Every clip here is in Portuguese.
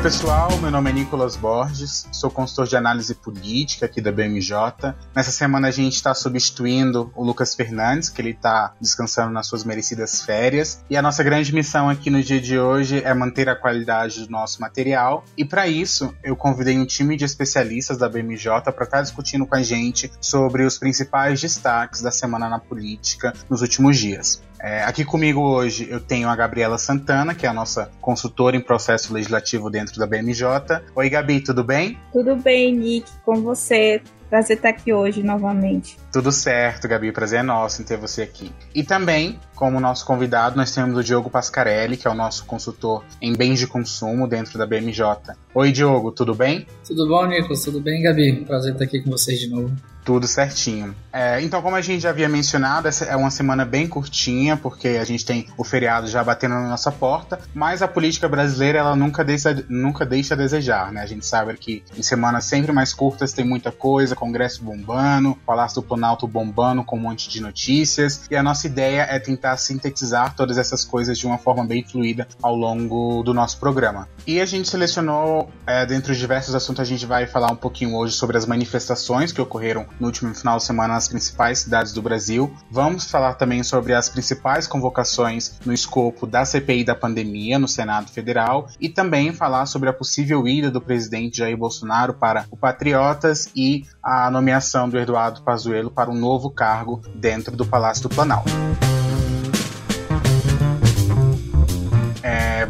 Oi, pessoal. Meu nome é Nicolas Borges, sou consultor de análise política aqui da BMJ. Nessa semana a gente está substituindo o Lucas Fernandes, que ele está descansando nas suas merecidas férias. E a nossa grande missão aqui no dia de hoje é manter a qualidade do nosso material. E para isso, eu convidei um time de especialistas da BMJ para estar tá discutindo com a gente sobre os principais destaques da semana na política nos últimos dias. É, aqui comigo hoje eu tenho a Gabriela Santana, que é a nossa consultora em processo legislativo dentro da BMJ. Oi, Gabi, tudo bem? Tudo bem, Nick, com você. Prazer estar aqui hoje novamente. Tudo certo, Gabi. Prazer é nosso em ter você aqui. E também, como nosso convidado, nós temos o Diogo Pascarelli, que é o nosso consultor em bens de consumo dentro da BMJ. Oi, Diogo, tudo bem? Tudo bom, Nicolas? Tudo bem, Gabi? Prazer estar aqui com vocês de novo. Tudo certinho. É, então, como a gente já havia mencionado, essa é uma semana bem curtinha, porque a gente tem o feriado já batendo na nossa porta, mas a política brasileira ela nunca deixa, nunca deixa a desejar, né? A gente sabe que em semanas sempre mais curtas tem muita coisa, Congresso bombando, Palácio do Planalto bombando com um monte de notícias, e a nossa ideia é tentar sintetizar todas essas coisas de uma forma bem fluida ao longo do nosso programa. E a gente selecionou, é, dentre os diversos assuntos, a gente vai falar um pouquinho hoje sobre as manifestações que ocorreram no último final de semana nas principais cidades do Brasil. Vamos falar também sobre as principais convocações no escopo da CPI da pandemia no Senado Federal e também falar sobre a possível ida do presidente Jair Bolsonaro para o Patriotas e a nomeação do Eduardo Pazuello para um novo cargo dentro do Palácio do Planalto.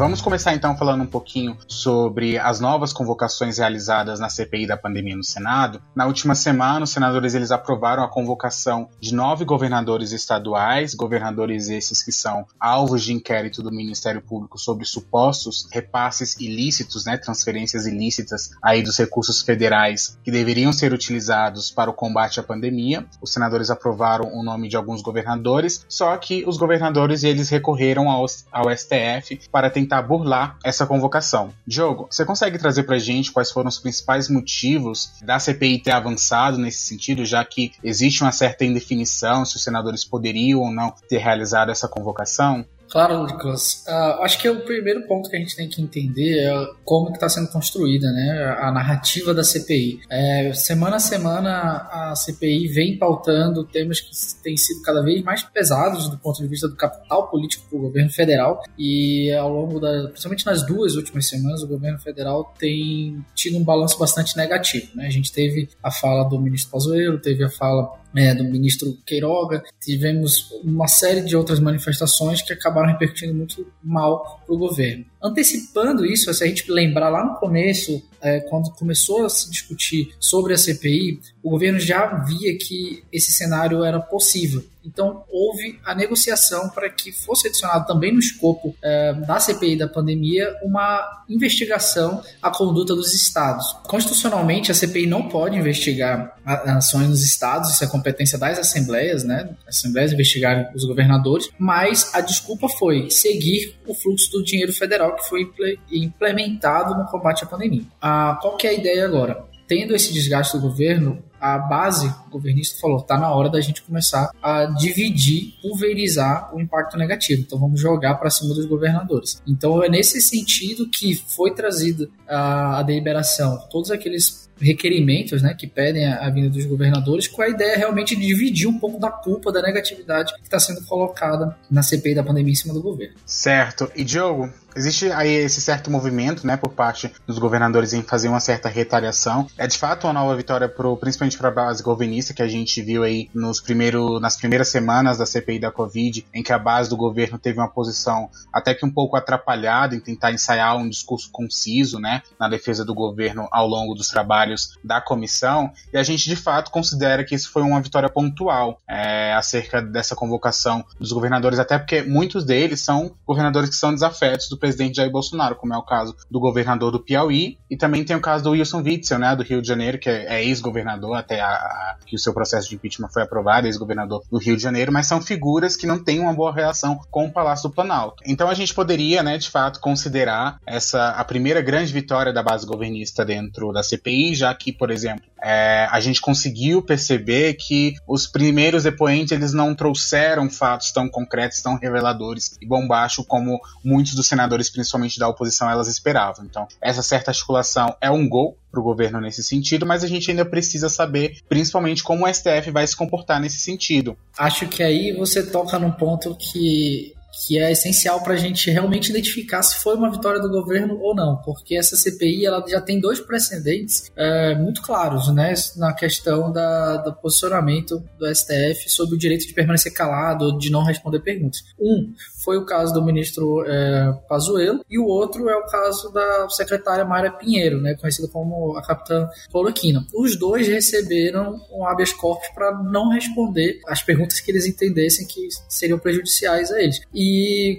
Vamos começar então falando um pouquinho sobre as novas convocações realizadas na CPI da pandemia no Senado. Na última semana, os senadores eles aprovaram a convocação de nove governadores estaduais, governadores esses que são alvos de inquérito do Ministério Público sobre supostos repasses ilícitos, né, transferências ilícitas aí dos recursos federais que deveriam ser utilizados para o combate à pandemia. Os senadores aprovaram o nome de alguns governadores, só que os governadores eles recorreram ao, ao STF para tentar tentar burlar essa convocação. Diogo, você consegue trazer pra gente quais foram os principais motivos da CPI ter avançado nesse sentido, já que existe uma certa indefinição se os senadores poderiam ou não ter realizado essa convocação? Claro, Lucas. Uh, acho que o primeiro ponto que a gente tem que entender é como está sendo construída né, a narrativa da CPI. É, semana a semana, a CPI vem pautando temas que têm sido cada vez mais pesados do ponto de vista do capital político do governo federal. E ao longo da, principalmente nas duas últimas semanas, o governo federal tem tido um balanço bastante negativo. Né? A gente teve a fala do ministro Pazuello, teve a fala é, do ministro Queiroga, tivemos uma série de outras manifestações que acabaram repercutindo muito mal para o governo. Antecipando isso, se a gente lembrar lá no começo, é, quando começou a se discutir sobre a CPI, o governo já via que esse cenário era possível. Então, houve a negociação para que fosse adicionado também no escopo é, da CPI da pandemia uma investigação à conduta dos estados. Constitucionalmente, a CPI não pode investigar ações nos estados, isso é competência das assembleias, né? As assembleias investigarem os governadores, mas a desculpa foi seguir o fluxo do dinheiro federal que foi implementado no combate à pandemia. Ah, qual que é a ideia agora? Tendo esse desgaste do governo, a base governista falou: está na hora da gente começar a dividir, pulverizar o impacto negativo. Então vamos jogar para cima dos governadores. Então é nesse sentido que foi trazida a, a deliberação, todos aqueles requerimentos né, que pedem a, a, vinda dos governadores, com a ideia realmente de dividir um pouco da culpa, da negatividade que está sendo colocada na CPI da pandemia em cima do governo. Certo. E Diogo, existe aí esse certo movimento né, por parte dos governadores em fazer uma certa retaliação. É de fato uma nova vitória, pro, principalmente para a base governista, que a gente viu aí nos primeiro, nas primeiras semanas da CPI da Covid, em que a base do governo teve uma posição até que um pouco atrapalhada em tentar ensaiar um discurso conciso né, na defesa do governo ao longo dos trabalhos trabalhos da comissão, e a gente de fato considera que isso foi uma vitória pontual é, acerca dessa convocação dos governadores, até porque muitos deles são governadores que são desafetos do, presidente Jair Bolsonaro, como é o caso do governador do Piauí, e também tem o caso do Wilson Witzel, né, do Rio de Janeiro, que é, é ex-governador, até a, a, que o seu processo de impeachment foi aprovado, ex-governador do Rio de Janeiro, mas são figuras que não têm uma boa relação com o Palácio do Planalto. Então a gente poderia, né, de fato, considerar essa a primeira grande vitória da base governista dentro da CPI, já que, por exemplo, é, a gente conseguiu perceber que os primeiros depoentes eles não trouxeram fatos tão concretos, tão reveladores e bombásticos como muitos dos senadores, principalmente da oposição, elas esperavam. Então, essa certa articulação é um gol para o governo nesse sentido, mas a gente ainda precisa saber, principalmente, como o STF vai se comportar nesse sentido. Acho que aí você toca num ponto que que é essencial para a gente realmente identificar se foi uma vitória do governo ou não, porque essa CPI ela já tem dois precedentes é, muito claros, né, na questão da, do posicionamento do STF sobre o direito de permanecer calado de não responder perguntas. Um foi o caso do ministro é, Pazuello e o outro é o caso da secretária Mayra Pinheiro, né, conhecida como a capitã Cloroquina. Os dois receberam um habeas corpus para não responder as perguntas que eles entendessem que seriam prejudiciais a eles. E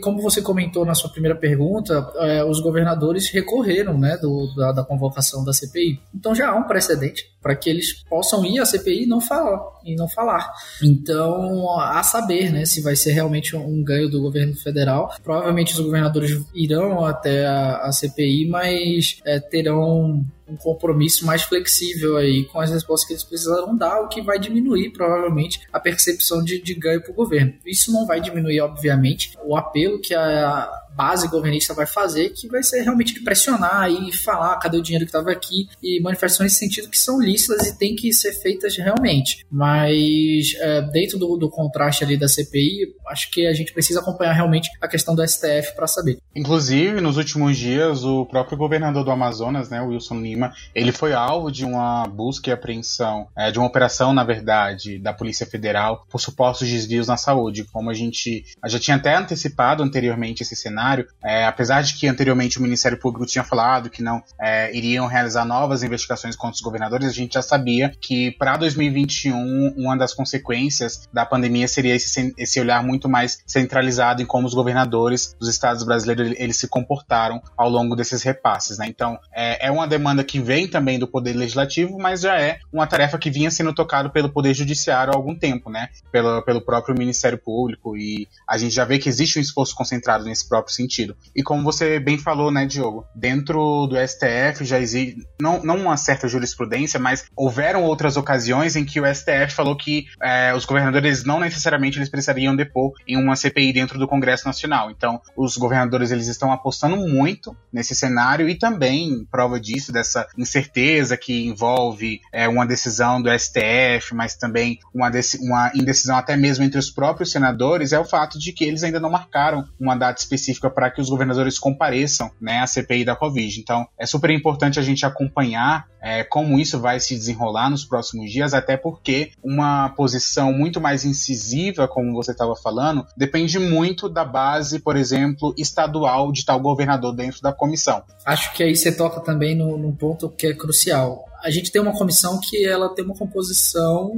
como você comentou na sua primeira pergunta, é, os governadores recorreram né, do, da, da, convocação da CPI. Então já há um precedente para que eles possam ir à CPI e não falar. E não falar. Então, a saber né, se vai ser realmente um ganho do governo federal. Provavelmente os governadores irão até a, a CPI, mas é, terão um compromisso mais flexível aí com as respostas que eles precisarão dar, o que vai diminuir provavelmente a percepção de, de ganho para o governo. Isso não vai diminuir, obviamente, o apelo que a base governista vai fazer, que vai ser realmente de pressionar e falar cadê o dinheiro que estava aqui e manifestações nesse sentido que são lícitas e têm que ser feitas realmente. Mas é, dentro do, do, contraste ali da CPI, acho que a gente precisa acompanhar realmente a questão do STF para saber. Inclusive, nos últimos dias, o próprio governador do Amazonas, né, Wilson Lima, ele foi alvo de uma busca e apreensão, é, de uma operação, na verdade, da Polícia Federal por supostos desvios na saúde. Como a gente já tinha até antecipado anteriormente esse cenário, É, apesar de que anteriormente o Ministério Público tinha falado que não é, iriam realizar novas investigações contra os governadores, a gente já sabia que para 2021 uma das consequências da pandemia seria esse, esse olhar muito mais centralizado em como os governadores dos estados brasileiros eles se comportaram ao longo desses repasses. Né? Então é, é uma demanda que vem também do Poder Legislativo, mas já é uma tarefa que vinha sendo tocada pelo Poder Judiciário há algum tempo, né? pelo, pelo próprio Ministério Público, e a gente já vê que existe um esforço concentrado nesse próprio próprio sentido. E como você bem falou, né, Diogo, dentro do STF já existe, não, não uma certa jurisprudência, mas houveram outras ocasiões em que o STF falou que é, os governadores não necessariamente eles precisariam depor em uma CPI dentro do Congresso Nacional. Então, os governadores eles estão apostando muito nesse cenário e também prova disso, dessa incerteza que envolve é, uma decisão do STF, mas também uma, uma indecisão até mesmo entre os próprios senadores, é o fato de que eles ainda não marcaram uma data específica para que os governadores compareçam né, à CPI da Covid. Então, é super importante a gente acompanhar é, como isso vai se desenrolar nos próximos dias, até porque uma posição muito mais incisiva, como você estava falando, depende muito da base, por exemplo, estadual de tal governador dentro da comissão. Acho que aí você toca também num ponto que é crucial. A gente tem uma comissão que ela tem uma composição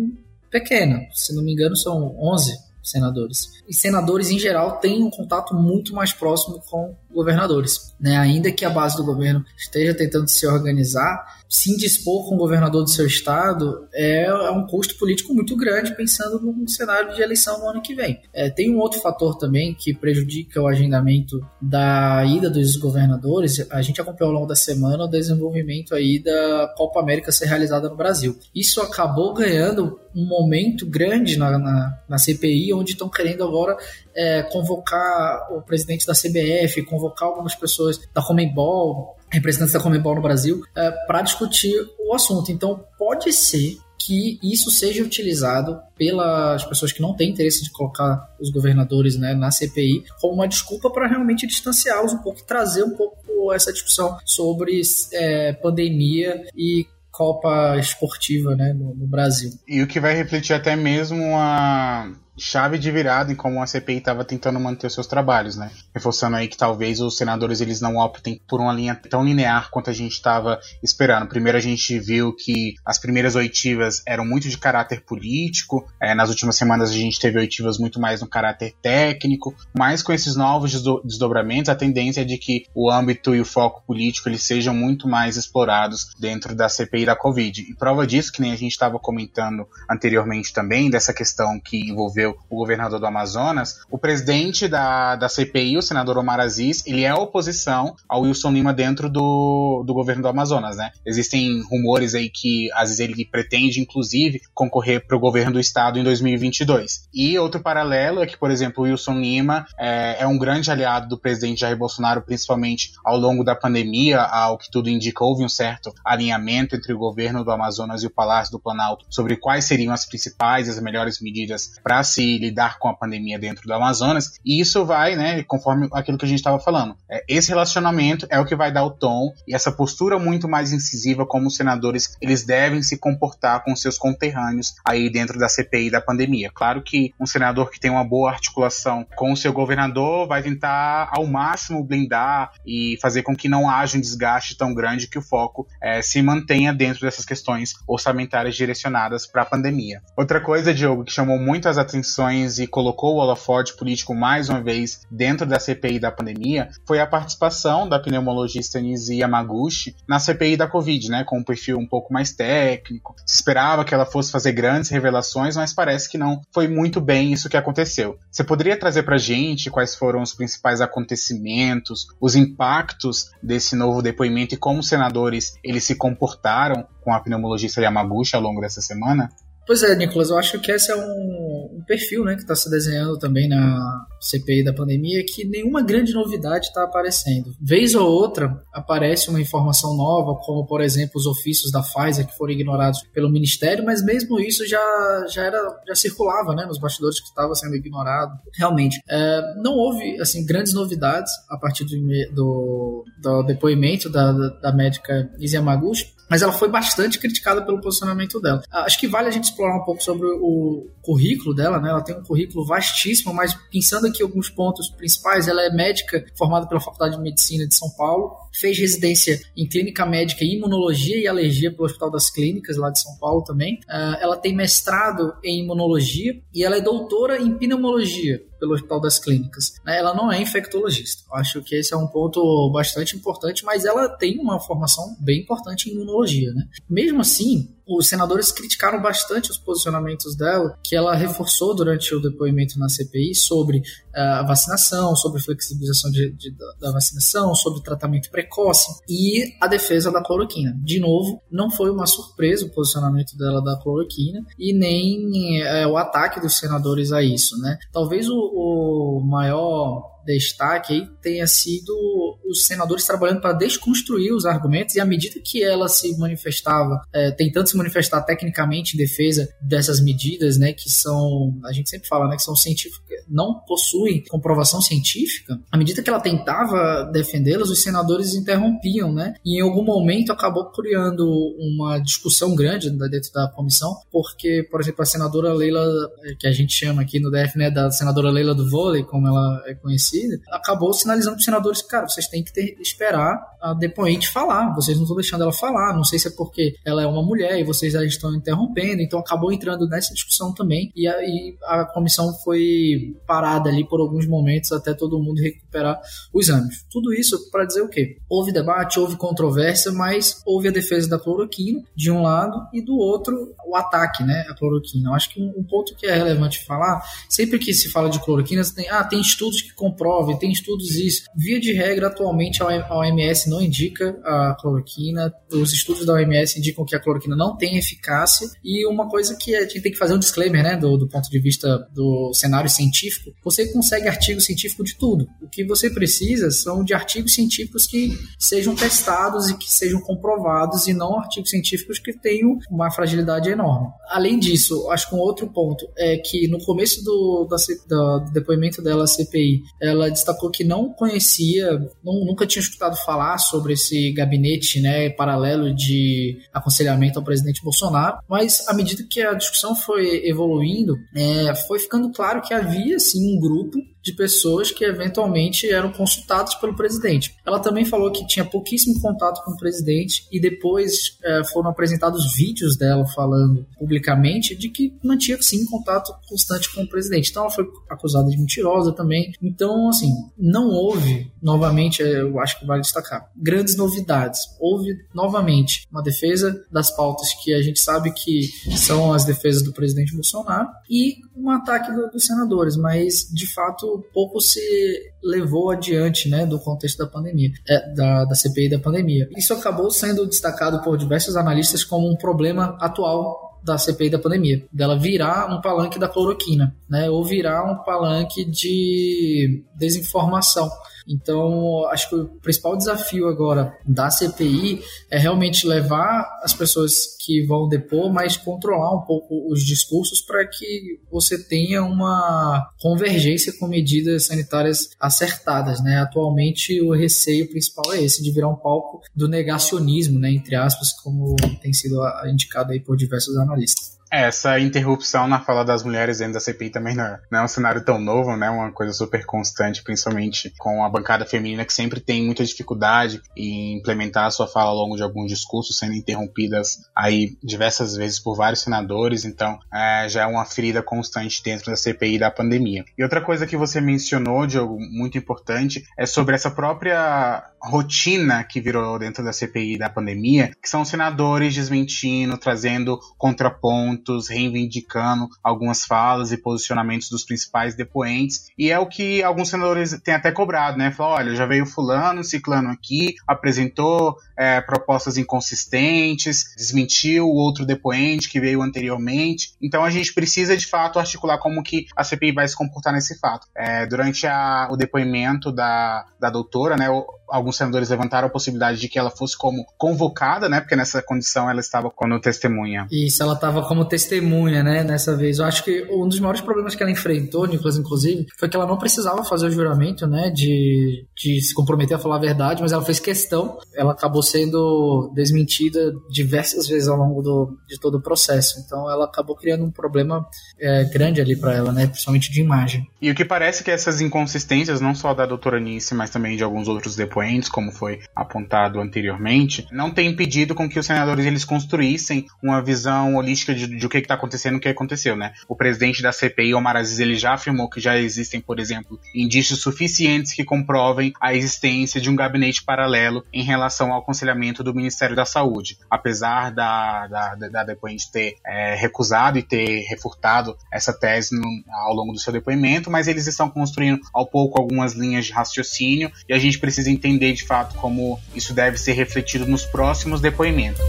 pequena, se não me engano são 11 senadores. E senadores, em geral, têm um contato muito mais próximo com governadores. Né? Ainda que a base do governo esteja tentando se organizar, se indispor com o governador do seu estado é, é um custo político muito grande, pensando num cenário de eleição no ano que vem. É, tem um outro fator também que prejudica o agendamento da ida dos governadores. A gente acompanhou ao longo da semana o desenvolvimento aí da Copa América ser realizada no Brasil. Isso acabou ganhando um momento grande na, na, na CPI, onde estão querendo agora é, convocar o presidente da CBF, convocar algumas pessoas da Comembol, representantes da Comembol no Brasil, é, para discutir o assunto. Então, pode ser que isso seja utilizado pelas pessoas que não têm interesse de colocar os governadores né, na CPI como uma desculpa para realmente distanciá-los um pouco e trazer um pouco essa discussão sobre é, pandemia e Copa esportiva né, no, no, Brasil. E o que vai refletir até mesmo a, chave de virada em como a CPI estava tentando manter os seus trabalhos, né? Reforçando aí que talvez os senadores eles não optem por uma linha tão linear quanto a gente estava esperando. Primeiro a gente viu que as primeiras oitivas eram muito de caráter político, é, nas últimas semanas a gente teve oitivas muito mais no caráter técnico, mas com esses novos desdobramentos a tendência é de que o âmbito e o foco político eles sejam muito mais explorados dentro da CPI da Covid. E prova disso, que nem a gente estava comentando anteriormente também, dessa questão que envolveu o governador do Amazonas, o presidente da, da CPI, o senador Omar Aziz, ele é oposição ao Wilson Lima dentro do, do governo do Amazonas, né? Existem rumores aí que vezes ele pretende, inclusive, concorrer para o governo do estado em 2022. E outro paralelo é que, por exemplo, o Wilson Lima é, é um grande aliado do presidente Jair Bolsonaro, principalmente ao longo da pandemia, ao que tudo indica, houve um certo alinhamento entre o governo do Amazonas e o Palácio do Planalto sobre quais seriam as principais e as melhores medidas para se lidar com a pandemia dentro do Amazonas. E isso vai, né, conforme aquilo que a gente estava falando. É, esse relacionamento é o que vai dar o tom e essa postura muito mais incisiva como os senadores eles devem se comportar com seus conterrâneos aí dentro da CPI da pandemia. Claro que um senador que tem uma boa articulação com o seu governador vai tentar ao máximo blindar e fazer com que não haja um desgaste tão grande que o foco é, se mantenha dentro dessas questões orçamentárias direcionadas para a pandemia. Outra coisa, Diogo, que chamou muito as atenções e colocou o holofote político mais uma vez dentro da CPI da pandemia foi a participação da pneumologista Nisi Yamaguchi na CPI da Covid, né, com um perfil um pouco mais técnico. Se esperava que ela fosse fazer grandes revelações, mas parece que não foi muito bem isso que aconteceu. Você poderia trazer para gente quais foram os principais acontecimentos, os impactos desse novo depoimento e como os senadores eles se comportaram com a pneumologista Yamaguchi ao longo dessa semana? Pois é, Nicolas, eu acho que esse é um, um perfil né, que está se desenhando também na CPI da pandemia, que nenhuma grande novidade está aparecendo. Vez ou outra aparece uma informação nova, como por exemplo os ofícios da Pfizer que foram ignorados pelo Ministério, mas mesmo isso já, já, era, já circulava né, nos bastidores que estava sendo ignorado. Realmente, é, não houve assim grandes novidades a partir do, do, do depoimento da, da, da médica Lizzie Yamaguchi, mas ela foi bastante criticada pelo posicionamento dela. Acho que vale a gente explorar um pouco sobre o currículo dela, né? Ela tem um currículo vastíssimo, mas pensando aqui alguns pontos principais, ela é médica formada pela Faculdade de Medicina de São Paulo, fez residência em clínica médica, imunologia e alergia pelo Hospital das Clínicas lá de São Paulo também. Uh, ela tem mestrado em imunologia e ela é doutora em pneumologia pelo Hospital das Clínicas. Né? Ela não é infectologista. Acho que esse é um ponto bastante importante, mas ela tem uma formação bem importante em imunologia. Né? Mesmo assim, os senadores criticaram bastante os posicionamentos dela, que ela reforçou durante o depoimento na CPI sobre uh, a vacinação, sobre flexibilização de, de, da vacinação, sobre tratamento precoce e a defesa da cloroquina. De novo, não foi uma surpresa o posicionamento dela da cloroquina e nem uh, o ataque dos senadores a isso. Né? Talvez o, o maior destaque aí tenha sido os senadores trabalhando para desconstruir os argumentos e à medida que ela se manifestava, é, tentando se manifestar tecnicamente em defesa dessas medidas, né, que são, a gente sempre fala, né, que são científicas, não possuem comprovação científica, à medida que ela tentava defendê-las, os senadores interrompiam, né, e em algum momento acabou criando uma discussão grande dentro da comissão, porque, por exemplo, a senadora Leila, que a gente chama aqui no DF, né, da senadora Leila do vôlei, como ela é conhecida, acabou sinalizando para os senadores cara, vocês têm que ter, esperar a depoente falar, vocês não estão deixando ela falar, não sei se é porque ela é uma mulher e vocês já estão interrompendo, então acabou entrando nessa discussão também e a, a comissão foi parada ali por alguns momentos até todo mundo recuperar os anos. Tudo isso para dizer o quê? Houve debate, houve controvérsia, mas houve a defesa da cloroquina de um lado e do outro o ataque, né, à cloroquina. Eu acho que um, ponto que é relevante falar, sempre que se fala de cloroquina, tem, ah, tem estudos que comprovam prove, tem estudos isso. Via de regra, atualmente a OMS não indica a cloroquina, os estudos da OMS indicam que a cloroquina não tem eficácia, e uma coisa que a gente tem que fazer um disclaimer, né, do, do ponto de vista do cenário científico, você consegue artigo científico de tudo. O que você precisa são de artigos científicos que sejam testados e que sejam comprovados, e não artigos científicos que tenham uma fragilidade enorme. Além disso, acho que um outro ponto é que no começo do, da, do depoimento dela, a CPI, ela destacou que não conhecia, não, nunca tinha escutado falar sobre esse gabinete né, paralelo de aconselhamento ao presidente Bolsonaro, mas à medida que a discussão foi evoluindo, é, foi ficando claro que havia sim um grupo de pessoas que eventualmente eram consultadas pelo presidente. Ela também falou que tinha pouquíssimo contato com o presidente e depois é, foram apresentados vídeos dela falando publicamente de que mantinha sim contato constante com o presidente. Então ela foi acusada de mentirosa também. Então, assim, não houve, novamente, eu acho que vale destacar, grandes novidades. Houve novamente uma defesa das pautas que a gente sabe que são as defesas do presidente Bolsonaro e um ataque do, dos senadores, mas de fato pouco se levou adiante né, do contexto da pandemia, é, da, da CPI da pandemia. Isso acabou sendo destacado por diversos analistas como um problema atual da CPI da pandemia, dela virar um palanque da cloroquina, né, ou virar um palanque de desinformação. Então, acho que o principal desafio agora da CPI é realmente levar as pessoas que vão depor, mas controlar um pouco os discursos para que você tenha uma convergência com medidas sanitárias acertadas, né? Atualmente o receio principal é esse de virar um palco do negacionismo, né, entre aspas, como tem sido indicado aí por diversos analistas. Essa interrupção na fala das mulheres dentro da CPI também não é, não é um cenário tão novo, né? Uma coisa super constante, principalmente com a bancada feminina que sempre tem muita dificuldade em implementar a sua fala ao longo de alguns discursos, sendo interrompidas aí diversas vezes por vários senadores. Então, é, já é uma ferida constante dentro da CPI da pandemia. E outra coisa que você mencionou, Diogo, muito importante, é sobre essa própria rotina que virou dentro da CPI da pandemia, que são senadores desmentindo, trazendo reivindicando algumas falas e posicionamentos dos principais depoentes. E é o que alguns senadores têm até cobrado, né? Falar, olha, já veio fulano, ciclano aqui, apresentou é, propostas inconsistentes, desmentiu o outro depoente que veio anteriormente. Então a gente precisa de fato articular como que a CPI vai se comportar nesse fato. É, durante a, o depoimento da, da doutora, né? Alguns senadores levantaram a possibilidade de que ela fosse como convocada, né? Porque nessa condição ela estava como testemunha. Isso, ela estava como testemunha, né? Nessa vez. Eu acho que um dos maiores problemas que ela enfrentou, Nicolas, inclusive, foi que ela não precisava fazer o juramento, né? De, de se comprometer a falar a verdade, mas ela fez questão. Ela acabou sendo desmentida diversas vezes ao longo do, de todo o processo. Então ela acabou criando um problema é, grande ali para ela, né? Principalmente de imagem. E o que parece que essas inconsistências, não só da doutora Nice, mas também de alguns outros depoentes, depoentes, como foi apontado anteriormente, não tem impedido com que os senadores eles construíssem uma visão holística de, de o que está acontecendo, o que aconteceu, né? O presidente da CPI, Omar Aziz, ele já afirmou que já existem, por exemplo, indícios suficientes que comprovem a existência de um gabinete paralelo em relação ao aconselhamento do Ministério da Saúde. Apesar da, da, da depoente ter é, recusado e ter refutado essa tese no, ao longo do seu depoimento, mas eles estão construindo ao pouco algumas linhas de raciocínio e a gente precisa entender entender de fato como isso deve ser refletido nos próximos depoimentos.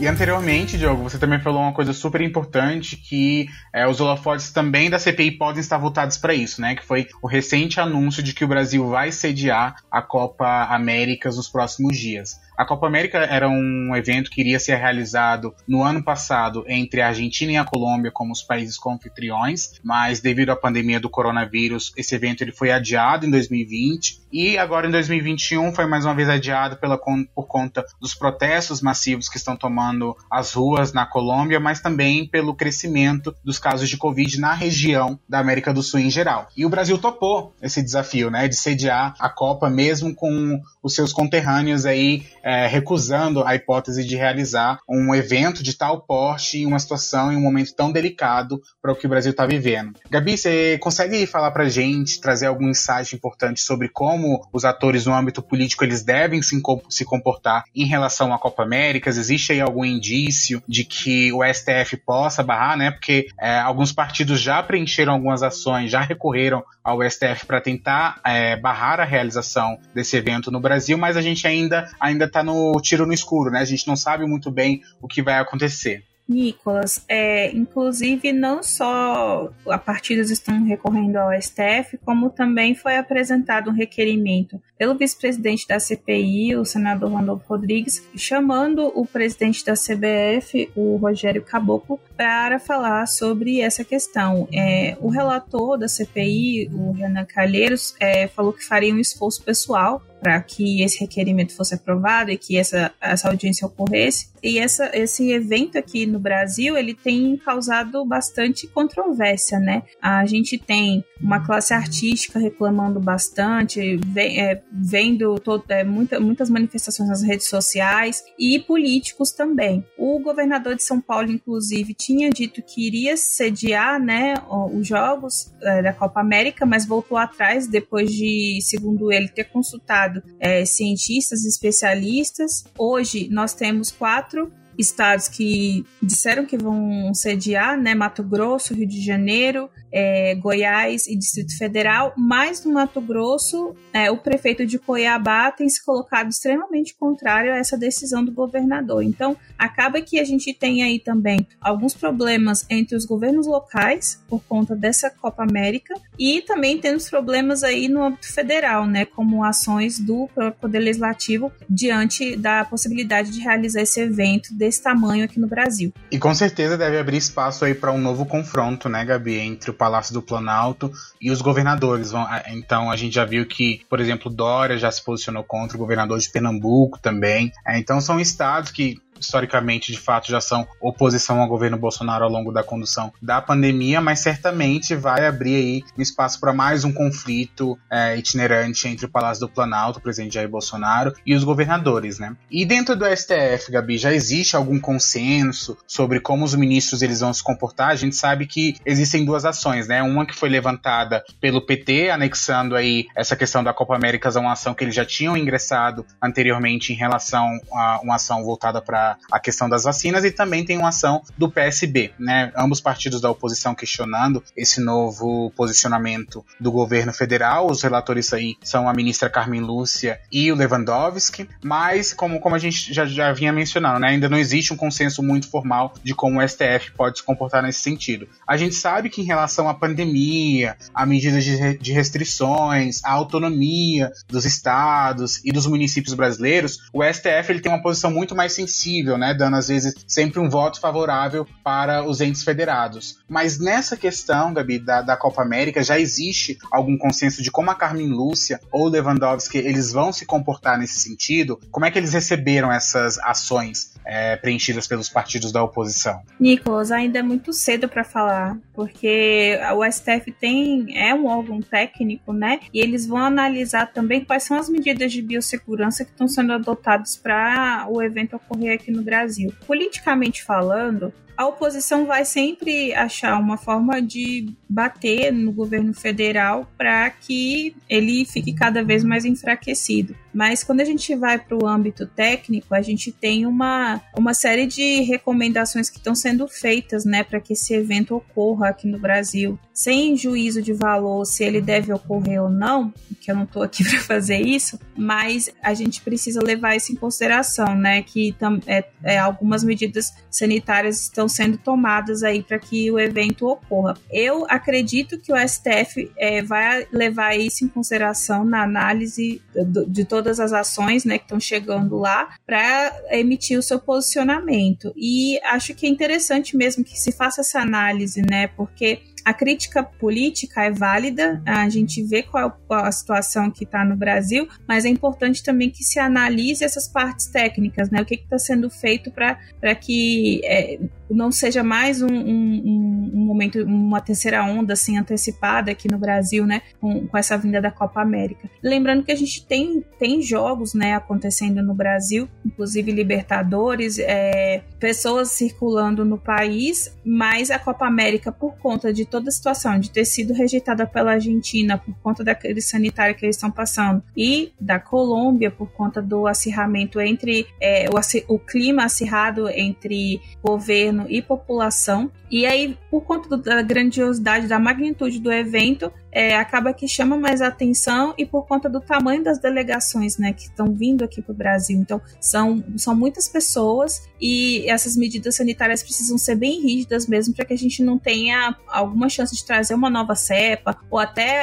E anteriormente, Diogo, você também falou uma coisa super importante que é, os holofotes também da CPI podem estar voltados para isso, né? Que foi o recente anúncio de que o Brasil vai sediar a Copa Américas nos próximos dias. A Copa América era um evento que iria ser realizado no ano passado entre a Argentina e a Colômbia como os países confitriões, mas devido à pandemia do coronavírus, esse evento ele foi adiado em 2020 e agora em 2021 foi mais uma vez adiado pela, por conta dos protestos massivos que estão tomando as ruas na Colômbia, mas também pelo crescimento dos casos de Covid na região da América do Sul em geral. E o Brasil topou esse desafio, né, de sediar a Copa mesmo com os seus conterrâneos aí é, recusando a hipótese de realizar um evento de tal porte em uma situação, em um momento tão delicado para o que o Brasil está vivendo. Gabi, você consegue falar para gente, trazer algum insight importante sobre como os atores no âmbito político eles devem se, se comportar em relação à Copa América? Existe aí algum indício de que o STF possa barrar, né? Porque é, alguns partidos já preencheram algumas ações, já recorreram ao STF para tentar é, barrar a realização desse evento no Brasil, mas a gente ainda ainda está no tiro no escuro, né? A gente não sabe muito bem o que vai acontecer. Nicolas, é, inclusive não só a partidas estão recorrendo ao STF, como também foi apresentado um requerimento pelo vice-presidente da CPI, o senador Randolfo Rodrigues, chamando o presidente da CBF, o Rogério Caboclo, para falar sobre essa questão. É, o relator da CPI, o Renan Calheiros, é, falou que faria um esforço pessoal para que esse requerimento fosse aprovado e que essa, essa audiência ocorresse. E essa, esse evento aqui no Brasil, ele tem causado bastante controvérsia, né? A gente tem uma classe artística reclamando bastante, vem, é, vendo todo, é, muita, muitas manifestações nas redes sociais e políticos também. O governador de São Paulo, inclusive, tinha dito que iria sediar né, os jogos é, da Copa América, mas voltou atrás depois de, segundo ele, ter consultado é, cientistas, especialistas. Hoje nós temos quatro estados que disseram que vão sediar, né? Mato Grosso, Rio de Janeiro, é, Goiás e Distrito Federal, mas no Mato Grosso, é, o prefeito de Cuiabá tem se colocado extremamente contrário a essa decisão do governador. Então, acaba que a gente tem aí também alguns problemas entre os governos locais por conta dessa Copa América e também temos problemas aí no âmbito federal, né, como ações do Poder Legislativo diante da possibilidade de realizar esse evento desse tamanho aqui no Brasil. E com certeza deve abrir espaço aí para um novo confronto, né, Gabi, entre o Palácio do Planalto e os governadores. Então a gente já viu que, por exemplo, Dória já se posicionou contra o governador de Pernambuco também. É, então são estados que historicamente, de fato, já são oposição ao governo Bolsonaro ao longo da condução da pandemia, mas certamente vai abrir aí um espaço para mais um conflito é, itinerante entre o Palácio do Planalto, o presidente Jair Bolsonaro, e os governadores, né? E dentro do STF, Gabi, já existe algum consenso sobre como os ministros eles vão se comportar? A gente sabe que existem duas ações, né? Uma que foi levantada pelo PT, anexando aí essa questão da Copa América a uma ação que eles já tinham ingressado anteriormente em relação a uma ação voltada para a questão das vacinas e também tem uma ação do PSB, né? Ambos partidos da oposição questionando esse novo posicionamento do governo federal. Os relatores aí são a ministra Carmen Lúcia e o Lewandowski, mas como, como a gente já, já vinha mencionando, né? Ainda não existe um consenso muito formal de como o STF pode se comportar nesse sentido. A gente sabe que em relação à pandemia, a medidas de, de restrições, a autonomia dos estados e dos municípios brasileiros, o STF ele tem uma posição muito mais sensível né, dando às vezes sempre um voto favorável para os entes federados. Mas nessa questão, Gabi, da, da Copa América, já existe algum consenso de como a Carmen Lúcia ou Lewandowski eles vão se comportar nesse sentido? Como é que eles receberam essas ações é, preenchidas pelos partidos da oposição? Nicolas, ainda é muito cedo para falar, porque o STF tem é um órgão técnico, né? E eles vão analisar também quais são as medidas de biossegurança que estão sendo adotadas para o evento ocorrer aqui no Brasil. Politicamente falando, a oposição vai sempre achar uma forma de bater no governo federal para que ele fique cada vez mais enfraquecido. Mas quando a gente vai para o âmbito técnico, a gente tem uma, uma série de recomendações que estão sendo feitas né, para que esse evento ocorra aqui no Brasil. Sem juízo de valor se ele deve ocorrer ou não, que eu não estou aqui para fazer isso, mas a gente precisa levar isso em consideração, né? Que é, é, algumas medidas sanitárias estão sendo tomadas aí para que o evento ocorra. Eu acredito que o STF é, vai levar isso em consideração na análise de, de todas as ações né, que estão chegando lá para emitir o seu posicionamento. E acho que é interessante mesmo que se faça essa análise, né? Porque a crítica política é válida, a gente vê qual é a situação que está no Brasil, mas é importante também que se analise essas partes técnicas, né? O que está sendo feito para que é, não seja mais um, um, um, momento, uma terceira onda assim antecipada aqui no Brasil, né? Com, com, essa vinda da Copa América. Lembrando que a gente tem, tem jogos, né, acontecendo no Brasil, inclusive Libertadores, é, pessoas circulando no país, mas a Copa América, por conta de toda a situação, de ter sido rejeitada pela Argentina por conta da crise sanitária que eles estão passando, e da Colômbia por conta do acirramento entre é, o, o clima acirrado entre governo e população. E aí, por conta da grandiosidade, da magnitude do evento, é, acaba que chama mais atenção e por conta do tamanho das delegações, né, que estão vindo aqui para o Brasil. Então, são, são muitas pessoas e essas medidas sanitárias precisam ser bem rígidas mesmo para que a gente não tenha alguma chance de trazer uma nova cepa ou até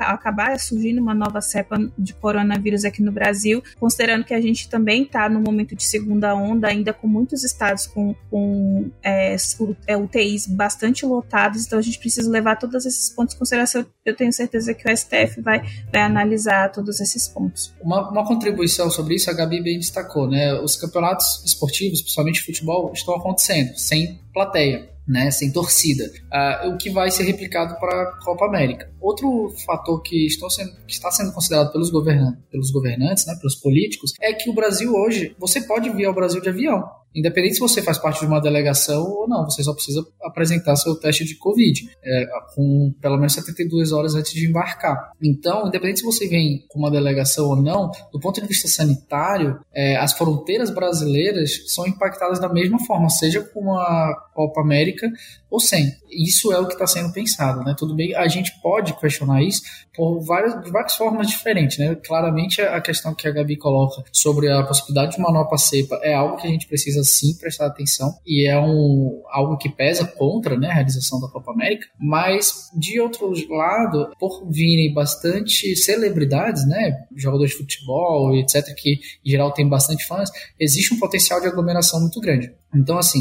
acabar surgindo uma nova cepa de coronavírus aqui no Brasil, considerando que a gente também está no momento de segunda onda, ainda com muitos estados com, com é, UTIs é, bastante lotados, então a gente precisa levar todos esses pontos em consideração. Eu tenho certeza que o STF vai, vai analisar todos esses pontos. Uma, uma contribuição sobre isso, a Gabi bem destacou, né? Os campeonatos esportivos, principalmente futebol, estão acontecendo sem plateia né, sem torcida, uh, o que vai ser replicado para a Copa América. Outro fator que, sendo, que, está sendo considerado pelos, governantes, pelos governantes, né, pelos políticos, é que o Brasil hoje, você pode vir ao Brasil de avião. Independente se você faz parte de uma delegação ou não, você só precisa apresentar seu teste de Covid, é, com pelo menos 72 horas antes de embarcar. Então, independente se você vem com uma delegação ou não, do ponto de vista sanitário, é, as fronteiras brasileiras são impactadas da mesma forma, seja com a Copa América ou sem. Isso é o que está sendo pensado, né? Tudo bem, a gente pode questionar isso por várias, de várias formas diferentes, né? Claramente a questão que a Gabi coloca sobre a possibilidade de uma nova cepa é algo que a gente precisa sim prestar atenção e é um, algo que pesa contra né, a realização da Copa América, mas de outro lado, por virem bastante celebridades, né? Jogadores de futebol, etc., que em geral tem bastante fãs, existe um potencial de aglomeração muito grande. Então, assim,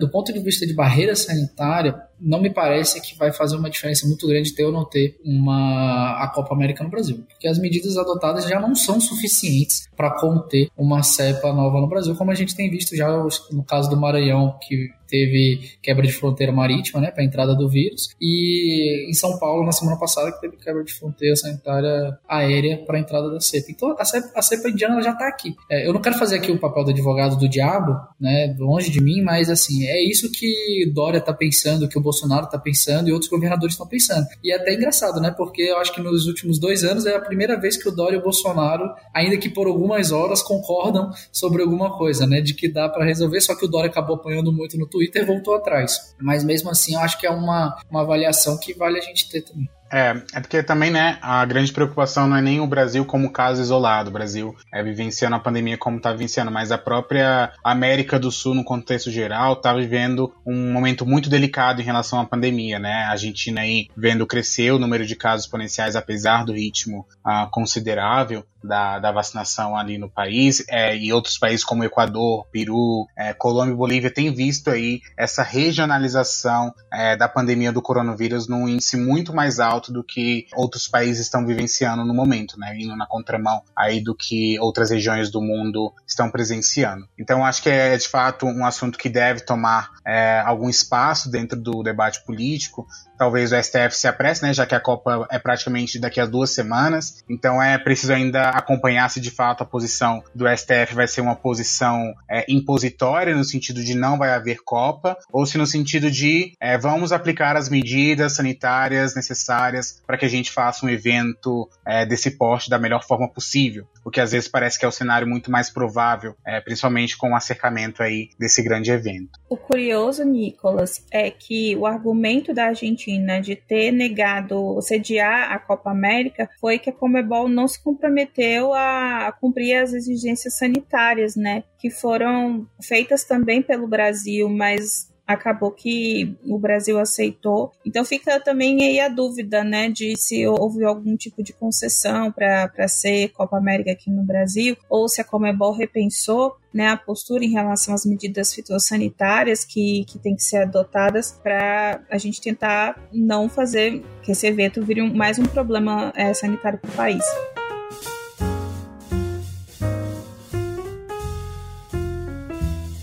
do ponto de vista de barreira sanitária, não me parece que vai fazer uma diferença muito grande ter ou não ter uma a Copa América no Brasil, porque as medidas adotadas já não são suficientes para conter uma cepa nova no Brasil, como a gente tem visto já no caso do Maranhão, que teve quebra de fronteira marítima, né, para a entrada do vírus, e em São Paulo, na semana passada, que teve quebra de fronteira sanitária aérea para a entrada da cepa. Então, a cepa, a cepa indiana já está aqui. É, eu não quero fazer aqui o papel do advogado do diabo, né, longe de mim, mas, assim, é isso que Dória está pensando, que o Bolsonaro está pensando e outros governadores estão pensando. E é até engraçado, né, porque eu acho que nos últimos dois anos é a primeira vez que o Dória e o Bolsonaro, ainda que por algumas horas, concordam sobre alguma coisa, né, de que dá para resolver, só que o Dória acabou apanhando muito no Twitter Twitter voltou atrás. Mas mesmo assim, eu acho que é uma, uma avaliação que vale a gente ter também. É, é porque também, né, a grande preocupação não é nem o Brasil como caso isolado, o Brasil é vivenciando a pandemia como está vivenciando, mas a própria América do Sul, no contexto geral, está vivendo um momento muito delicado em relação à pandemia, né? A Argentina aí vendo crescer o número de casos exponenciais, apesar do ritmo uh, considerável da, da vacinação ali no país, é, e outros países como Equador, Peru, é, Colômbia e Bolívia têm visto aí essa regionalização é, da pandemia do coronavírus num índice muito mais alto do que outros países estão vivenciando no momento, né, indo na contramão aí do que outras regiões do mundo estão presenciando. Então acho que é de fato um assunto que deve tomar é, algum espaço dentro do debate político, talvez o STF se apresse, né, já que a Copa é praticamente daqui a duas semanas. Então é preciso ainda acompanhar se de fato a posição do STF vai ser uma posição é, impositória, no sentido de não vai haver Copa, ou se no sentido de é, vamos aplicar as medidas sanitárias necessárias para que a gente faça um evento é, desse porte da melhor forma possível. O que às vezes parece que é o cenário muito mais provável, é, principalmente com o acercamento aí desse grande evento. O curioso, Nicolas, é que o argumento da Argentina de ter negado sediar a Copa América foi que a Comebol não se comprometeu a cumprir as exigências sanitárias, né, que foram feitas também pelo Brasil, mas acabou que o Brasil aceitou. Então fica também aí a dúvida, né, de se houve algum tipo de concessão para ser Copa América aqui no Brasil, ou se a Comebol repensou né, a postura em relação às medidas fitossanitárias que, que tem que ser adotadas para a gente tentar não fazer que esse evento vire um, mais um problema é, sanitário para o país.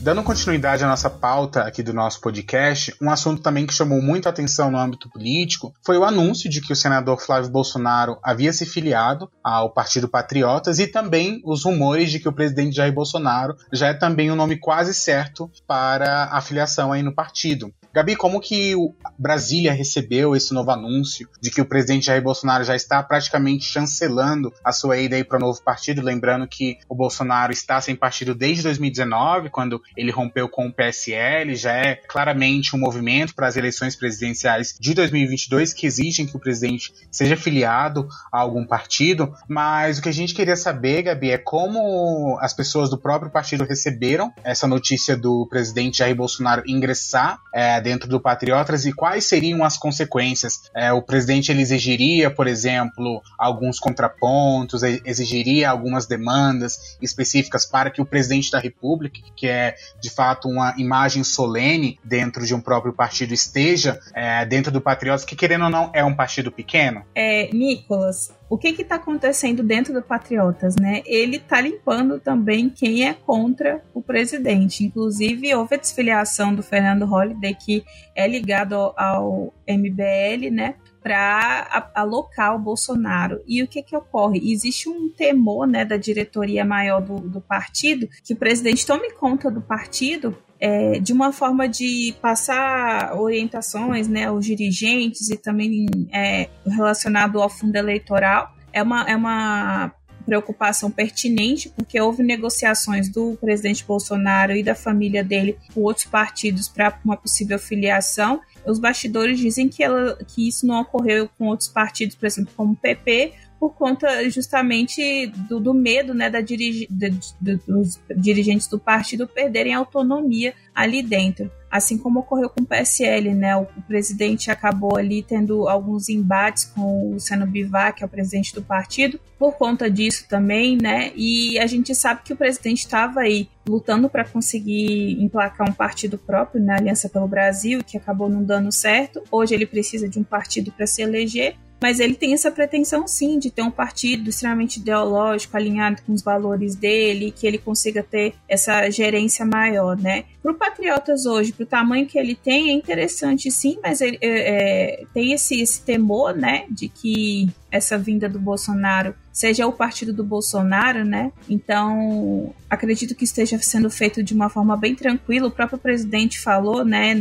Dando continuidade à nossa pauta aqui do nosso podcast, um assunto também que chamou muito atenção no âmbito político foi o anúncio de que o senador Flávio Bolsonaro havia se filiado ao Partido Patriotas e também os rumores de que o presidente Jair Bolsonaro já é também um nome quase certo para a filiação aí no partido. Gabi, como que Brasília recebeu esse novo anúncio de que o presidente Jair Bolsonaro já está praticamente chancelando a sua ida aí para o novo partido? Lembrando que o Bolsonaro está sem partido desde 2019, quando ele rompeu com o PSL, já é claramente um movimento para as eleições presidenciais de 2022 que exigem que o presidente seja filiado a algum partido. Mas o que a gente queria saber, Gabi, é como as pessoas do próprio partido receberam essa notícia do presidente Jair Bolsonaro ingressar é, dentro do Patriotas e quais seriam as consequências. É, o presidente ele exigiria, por exemplo, alguns contrapontos, exigiria algumas demandas específicas para que o presidente da República, que é de fato uma imagem solene dentro de um próprio partido, esteja é, dentro do Patriotas, que querendo ou não é um partido pequeno? É, Nicolas, o que está acontecendo dentro do Patriotas, né? Ele está limpando também quem é contra o presidente. Inclusive, houve a desfiliação do Fernando Holliday, que é ligado ao, MBL, né? para alocar o Bolsonaro. E o que que ocorre? Existe um temor né, da diretoria maior do, do partido que o presidente tome conta do partido é, de uma forma de passar orientações né, aos dirigentes e também é, relacionado ao fundo eleitoral. É uma, é uma preocupação pertinente, porque houve negociações do presidente Bolsonaro e da família dele com outros partidos para uma possível filiação. Os bastidores dizem que, ela, que isso não ocorreu com outros partidos, por exemplo, como o PP, por conta justamente do, do medo né, da de, de, dos dirigentes do partido perderem autonomia ali dentro. Assim como ocorreu com o PSL, né? O, o presidente acabou ali tendo alguns embates com o Luciano Bivar, que é o presidente do partido, por conta disso também, né? E a gente sabe que o presidente estava aí lutando para conseguir emplacar um partido próprio na né? Aliança pelo Brasil, que acabou não dando certo. Hoje ele precisa de um partido para se eleger mas ele tem essa pretensão sim de ter um partido extremamente ideológico, alinhado com os valores dele, que ele consiga ter essa gerência maior, né? Para o Patriotas hoje, para o tamanho que ele tem, é interessante sim, mas ele é, é, tem esse, esse temor, né, de que essa vinda do Bolsonaro seja o partido do Bolsonaro, né? Então, acredito que esteja sendo feito de uma forma bem tranquila. O próprio presidente falou, né,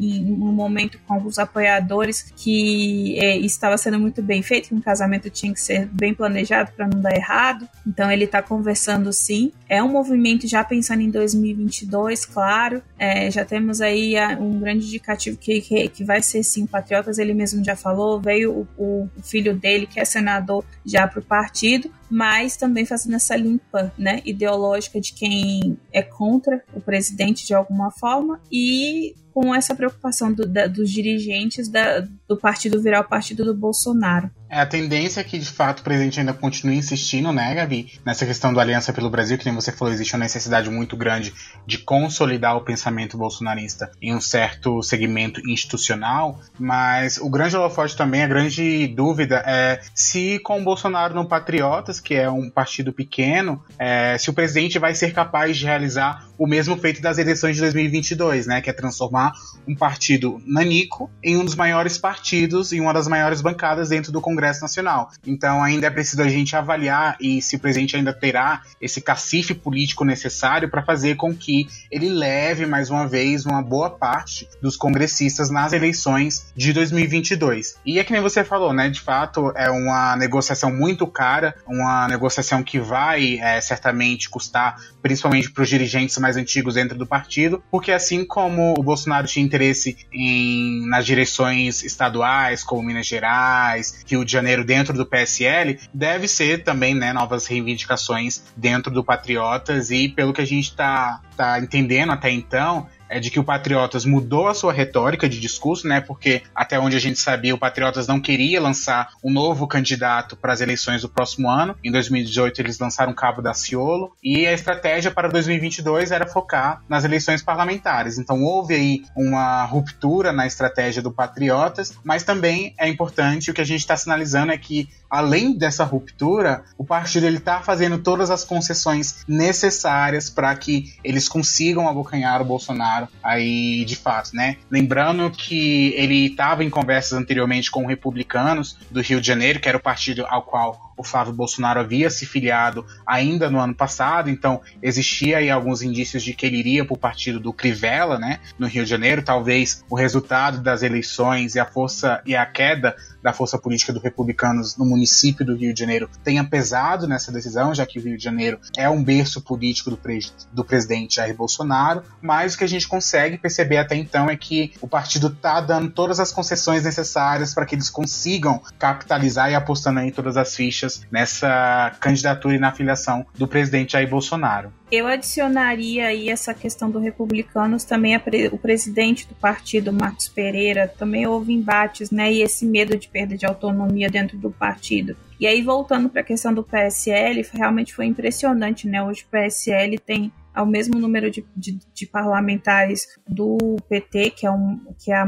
em um momento com alguns apoiadores, que é, estava sendo muito bem feito, que um casamento tinha que ser bem planejado para não dar errado. Então, ele está conversando sim. É um movimento já pensando em 2022, claro. É, já temos aí um grande indicativo que, que, que, vai ser sim Patriotas. Ele mesmo já falou. Veio o, o filho dele, que é senador, já para o partido mas também fazendo essa limpa né, ideológica de quem é contra o presidente de alguma forma e com essa preocupação do, da, dos dirigentes da, do partido virar o partido do Bolsonaro. É a tendência é que, de fato, o presidente ainda continue insistindo, né, Gabi, nessa questão do Aliança pelo Brasil, que nem você falou, existe uma necessidade muito grande de consolidar o pensamento bolsonarista em um certo segmento institucional, mas o grande holofote também, a grande dúvida é se com o Bolsonaro no Patriotas, que é um partido pequeno, é, se o presidente vai ser capaz de realizar o mesmo feito das eleições de 2022, né, que é transformar um partido nanico em um dos maiores partidos e uma das maiores bancadas dentro do Congresso Nacional. Então ainda é preciso a gente avaliar e se o presidente ainda terá esse cacife político necessário para fazer com que ele leve mais uma vez uma boa parte dos congressistas nas eleições de 2022. E é que nem você falou, né? De fato, é uma negociação muito cara, uma negociação que vai é, certamente custar, principalmente para os dirigentes mais antigos dentro do partido, porque assim como o Bolsonaro tinha interesse em nas direções estaduais, como Minas Gerais, Rio de Janeiro dentro do PSL, deve ser também né, novas reivindicações dentro do Patriotas e pelo que a gente está tá entendendo até então, é de que o Patriotas mudou a sua retórica de discurso, né? Porque até onde a gente sabia, o Patriotas não queria lançar um novo candidato para as eleições do próximo ano. Em 2018 eles lançaram Cabo da Ciolo e a estratégia para 2022 era focar nas eleições parlamentares. Então houve aí uma ruptura na estratégia do Patriotas, mas também é importante o que a gente está sinalizando é que além dessa ruptura, o partido ele está fazendo todas as concessões necessárias para que eles consigam abocanhar o Bolsonaro Bolsonaro aí de fato, né? Lembrando que ele estava em conversas anteriormente com republicanos do Rio de Janeiro, que era o partido ao qual o Flávio Bolsonaro havia se filiado ainda no ano passado, então existia aí alguns indícios de que ele iria para o partido do Crivella, né, no Rio de Janeiro. Talvez o resultado das eleições e a força e a queda da força política dos republicanos no município do Rio de Janeiro tenha pesado nessa decisão, já que o Rio de Janeiro é um berço político do, pre do presidente Jair Bolsonaro. Mas o que a gente consegue perceber até então é que o partido está dando todas as concessões necessárias para que eles consigam capitalizar e apostando aí todas as fichas nessa candidatura e na filiação do presidente Jair Bolsonaro. Eu adicionaria aí essa questão do republicanos também pre o presidente do partido, Marcos Pereira, também houve embates, né, e esse medo de perda de autonomia dentro do partido. E aí voltando para a questão do PSL, realmente foi impressionante, né? Hoje o PSL tem o mesmo número de, de, de parlamentares do PT, que é, um, que é a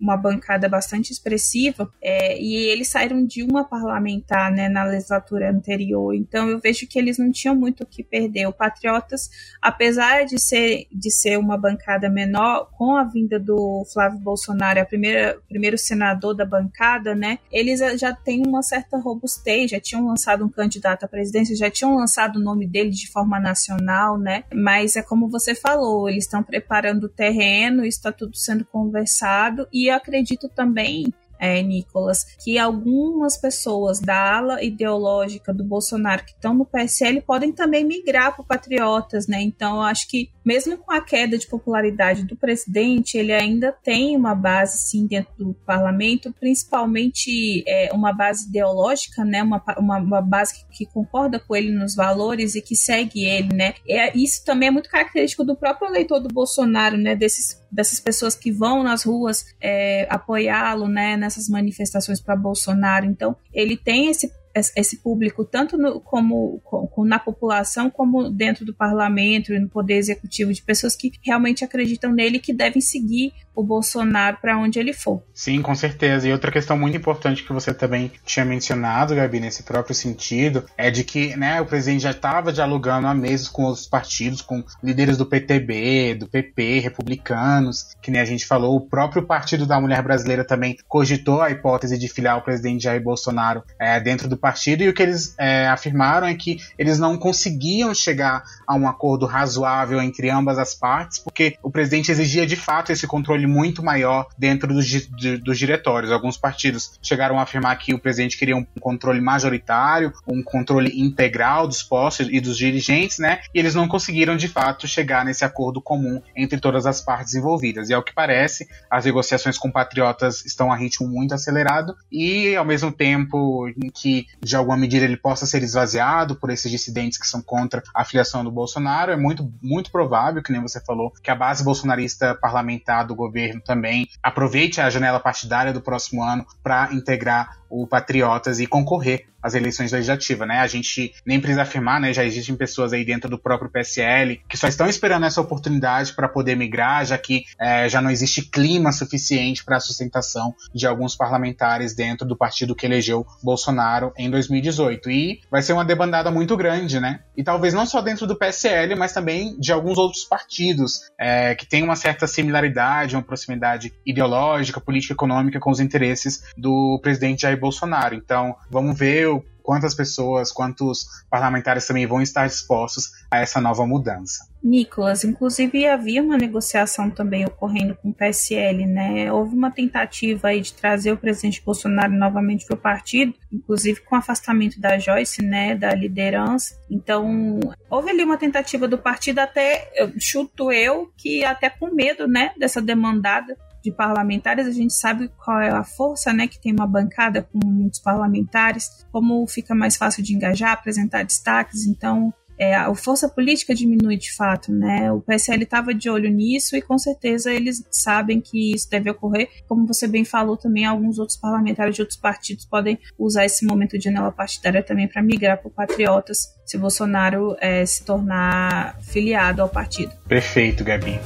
uma bancada bastante expressiva, é, e eles saíram de uma parlamentar né, na legislatura anterior. Então eu vejo que eles não tinham muito o que perder. O Patriotas, apesar de ser, de ser uma bancada menor, com a vinda do Flávio Bolsonaro, a primeira, primeiro senador da bancada, né, eles já têm uma certa robustez, já tinham lançado um candidato à presidência, já tinham lançado o nome dele de forma nacional, né? Mas é como você falou, eles estão preparando o terreno, está tudo sendo conversado e acredito também é, Nicolas, que algumas pessoas da ala ideológica do Bolsonaro que estão no PSL podem também migrar para patriotas, né? Então, eu acho que mesmo com a queda de popularidade do presidente, ele ainda tem uma base, sim, dentro do parlamento, principalmente é, uma base ideológica, né? Uma, uma, uma, base que, que, concorda com ele nos valores e que segue ele, né? É, isso também é muito característico do próprio eleitor do Bolsonaro, né? Desses, dessas pessoas que vão nas ruas é, apoiá-lo, né? nessas manifestações para Bolsonaro. Então, ele tem esse esse público tanto no, como, como, na população como dentro do parlamento e no poder executivo de pessoas que realmente acreditam nele e que devem seguir o Bolsonaro para onde ele for. Sim, com certeza. E outra questão muito importante que você também tinha mencionado, Gabi, nesse próprio sentido, é de que né, o presidente já estava dialogando há meses com outros partidos, com líderes do PTB, do PP, republicanos, que nem a gente falou, o próprio Partido da Mulher Brasileira também cogitou a hipótese de filiar o presidente Jair Bolsonaro é, dentro do partido, e o que eles é, afirmaram é que eles não conseguiam chegar a um acordo razoável entre ambas as partes, porque o presidente exigia de fato esse controle controle muito maior dentro dos, dos diretórios. Alguns partidos chegaram a afirmar que o presidente queria um controle majoritário, um controle integral dos postos e dos dirigentes, né? E eles não conseguiram de fato chegar nesse acordo comum entre todas as partes envolvidas. E ao que parece, as negociações com patriotas estão a ritmo muito acelerado e ao mesmo tempo em que de alguma medida ele possa ser esvaziado por esses dissidentes que são contra a filiação do Bolsonaro, é muito muito provável, que nem você falou, que a base bolsonarista parlamentar do governo governo também aproveite a janela partidária do próximo ano para integrar o Patriotas e concorrer às eleições legislativas, né? A gente nem precisa afirmar, né? Já existem pessoas aí dentro do próprio PSL que só estão esperando essa oportunidade para poder migrar, já que é, já não existe clima suficiente para a sustentação de alguns parlamentares dentro do partido que elegeu Bolsonaro em 2018. E vai ser uma debandada muito grande, né? E talvez não só dentro do PSL, mas também de alguns outros partidos é, que têm uma certa similaridade, uma proximidade ideológica, política, econômica com os interesses do presidente Jair Bolsonaro. Então, vamos ver quantas pessoas, quantos parlamentares também vão estar dispostos a essa nova mudança. Nicolas, inclusive havia uma negociação também ocorrendo com o PSL, né? Houve uma tentativa aí de trazer o presidente Bolsonaro novamente para o partido, inclusive com o afastamento da Joyce, né, da liderança. Então, houve ali uma tentativa do partido até, chuto eu, que até com medo, né, dessa demandada de parlamentares, a gente sabe qual é a força, né, que tem uma bancada com muitos parlamentares, como fica mais fácil de engajar, apresentar destaques, então é, a força política diminui de fato, né? O PSL estava de olho nisso e com certeza eles sabem que isso deve ocorrer. Como você bem falou, também alguns outros parlamentares de outros partidos podem usar esse momento de janela partidária também para migrar para Patriotas se Bolsonaro é, se tornar filiado ao partido. Perfeito, Gabi.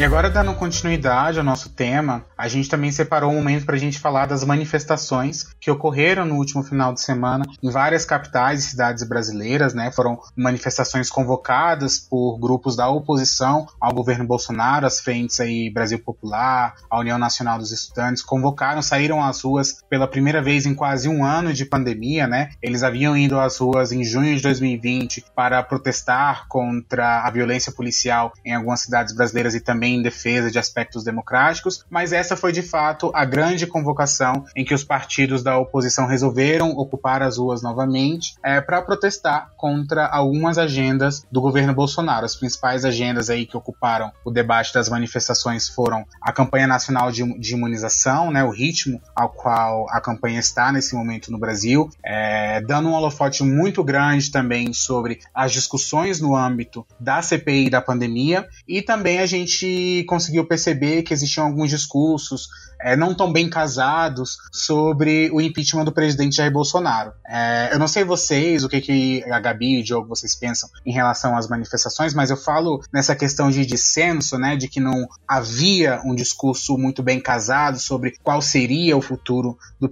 E agora, dando continuidade ao nosso tema, a gente também separou um momento para a gente falar das manifestações que ocorreram no último final de semana em várias capitais e cidades brasileiras, né? Foram manifestações convocadas por grupos da oposição ao governo Bolsonaro, as frentes aí Brasil Popular, a União Nacional dos Estudantes, convocaram, saíram às ruas pela primeira vez em quase um ano de pandemia, né? Eles haviam ido às ruas em junho de 2020 para protestar contra a violência policial em algumas cidades brasileiras e também em defesa de aspectos democráticos, mas essa foi de fato a grande convocação em que os partidos da oposição resolveram ocupar as ruas novamente é, para protestar contra algumas agendas do governo Bolsonaro. As principais agendas aí que ocuparam o debate das manifestações foram a campanha nacional de, de imunização, né, o ritmo ao qual a campanha está nesse momento no Brasil, é, dando um holofote muito grande também sobre as discussões no âmbito da CPI da pandemia e também a gente conseguiu perceber que existiam alguns discursos é, não tão bem casados sobre o impeachment do presidente Jair Bolsonaro. É, eu não sei vocês, o que, que a Gabi e o Diogo vocês pensam em relação às manifestações, mas eu falo nessa questão de dissenso, né, de que não havia um discurso muito bem casado sobre qual seria o futuro do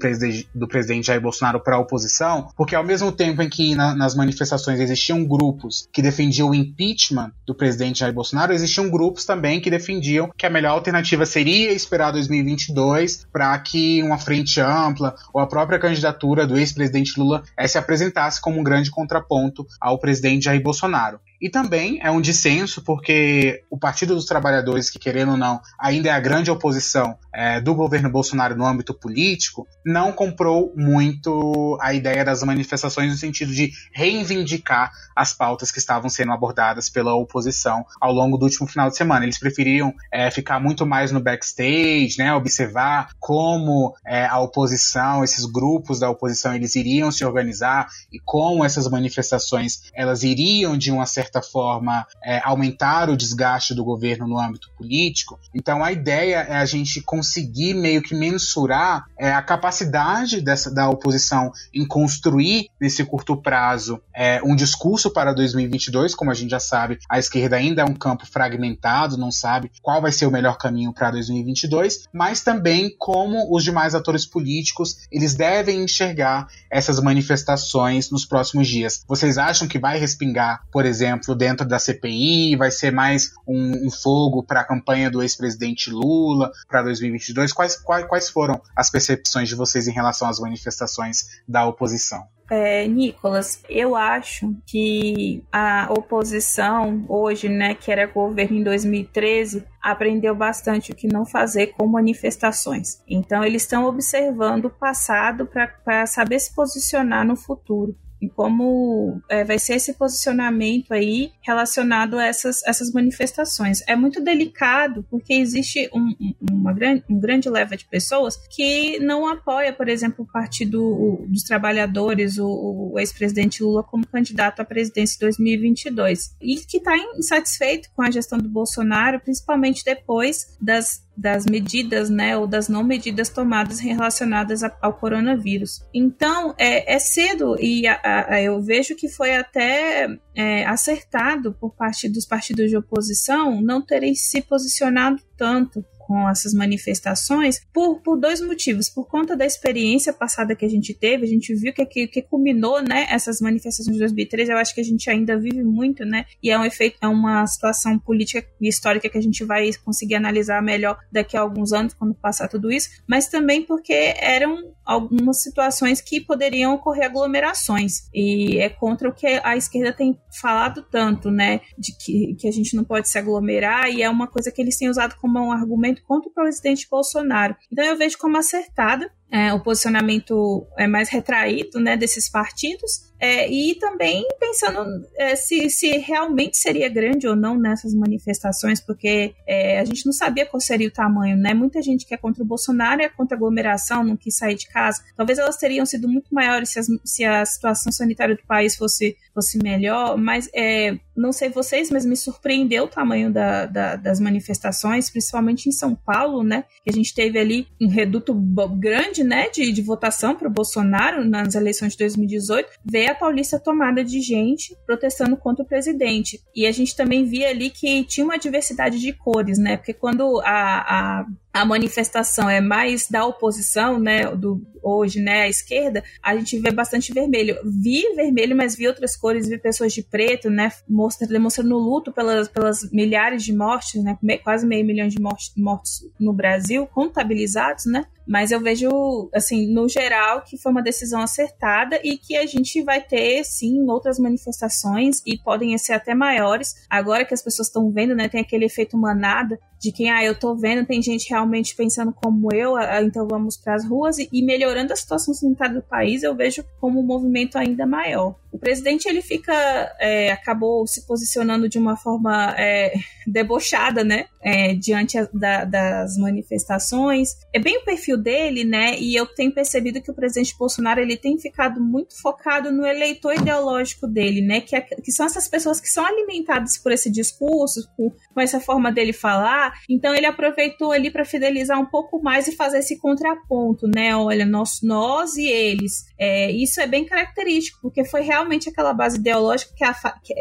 do presidente Jair Bolsonaro para a oposição, porque ao mesmo tempo em que na, nas manifestações existiam grupos que defendiam o impeachment do presidente Jair Bolsonaro, existiam grupos também que defendiam que a melhor alternativa seria esperar 2022 2022 para que uma frente ampla ou a própria candidatura do ex-presidente Lula eh, se apresentasse como um grande contraponto ao presidente Jair Bolsonaro. E também é um dissenso porque o Partido dos Trabalhadores, que querendo ou não, ainda é a grande oposição é, do governo Bolsonaro no âmbito político, não comprou muito a ideia das manifestações no sentido de reivindicar as pautas que estavam sendo abordadas pela oposição ao longo do último final de semana. Eles preferiam é, ficar muito mais no backstage, né, observar como é, a oposição, esses grupos da oposição, eles iriam se organizar e como essas manifestações elas iriam de uma certa certa forma, é, aumentar o desgaste do governo no âmbito político. Então, a ideia é a gente conseguir meio que mensurar é, a capacidade dessa, da oposição em construir, nesse curto prazo, é, um discurso para 2022. Como a gente já sabe, a esquerda ainda é um campo fragmentado, não sabe qual vai ser o melhor caminho para 2022, mas também como os demais atores políticos eles devem enxergar essas manifestações nos próximos dias. Vocês acham que vai respingar, por exemplo, exemplo, dentro da CPI? Vai ser mais um, um fogo para a campanha do ex-presidente Lula para 2022? Quais, quais, quais foram as percepções de vocês em relação às manifestações da oposição? É, Nicolas, eu acho que a oposição hoje, né, que era governo em 2013, aprendeu bastante o que não fazer com manifestações. Então, eles estão observando o passado para saber se posicionar no futuro e como é, vai ser esse posicionamento aí relacionado a essas, essas manifestações. É muito delicado porque existe um, uma grande, um grande leva de pessoas que não apoia, por exemplo, o Partido dos Trabalhadores, o, o ex-presidente Lula como candidato à presidência em 2022 e que está insatisfeito com a gestão do Bolsonaro, principalmente depois das das medidas, né, ou das não medidas tomadas relacionadas a, ao coronavírus. Então, é, é cedo e a, a, eu vejo que foi até é, acertado por parte dos partidos de oposição não terem se posicionado tanto com essas manifestações por, por dois motivos. Por conta da experiência passada que a gente teve, a gente viu que, que, que culminou né, essas manifestações de 2013, eu acho que a gente ainda vive muito, né? E é um efeito, é uma situação política e histórica que a gente vai conseguir analisar melhor daqui a alguns anos, quando passar tudo isso, mas também porque eram algumas situações que poderiam ocorrer aglomerações. E é contra o que a esquerda tem falado tanto, né? De que, que a gente não pode se aglomerar, e é uma coisa que eles têm usado como um argumento contra o presidente Bolsonaro. Então eu vejo como acertada é, o posicionamento é mais retraído né, desses partidos é, e também pensando é, se, se realmente seria grande ou não nessas manifestações, porque é, a gente não sabia qual seria o tamanho, né? Muita gente que é contra o Bolsonaro é contra a aglomeração, não quis sair de casa. Talvez elas teriam sido muito maiores se, as, se a situação sanitária do país fosse, fosse melhor, mas é, não sei vocês, mas me surpreendeu o tamanho da, da, das manifestações, principalmente em São Paulo, né? Que a gente teve ali um reduto grande né, de, de votação para o Bolsonaro nas eleições de 2018, veio a Paulista tomada de gente protestando contra o presidente. E a gente também via ali que tinha uma diversidade de cores, né? Porque quando a, a a manifestação é mais da oposição, né, do hoje, né, à esquerda, a gente vê bastante vermelho. Vi vermelho, mas vi outras cores, vi pessoas de preto, né, mostrando, demonstrando luto pelas, pelas milhares de mortes, né, quase meio milhão de mortes, mortos no Brasil, contabilizados, né, mas eu vejo, assim, no geral, que foi uma decisão acertada e que a gente vai ter, sim, outras manifestações e podem ser até maiores. Agora que as pessoas estão vendo, né, tem aquele efeito manada de quem, ah, eu tô vendo, tem gente realmente pensando como eu, então vamos para as ruas e, e, melhorando a situação sanitária do país, eu vejo como um movimento ainda maior. O presidente, ele fica, é, acabou se posicionando de uma forma é, debochada, né, é, diante a, da, das manifestações. É bem o perfil dele, né? E eu tenho percebido que o presidente Bolsonaro ele tem ficado muito focado no eleitor ideológico dele, né? Que, é, que são essas pessoas que são alimentadas por esse discurso, com, essa forma dele falar. Então ele aproveitou ali para fidelizar um pouco mais e fazer esse contraponto, né? Olha, nós, nós e eles. É, isso é bem característico, porque foi realmente aquela base ideológica que é, a,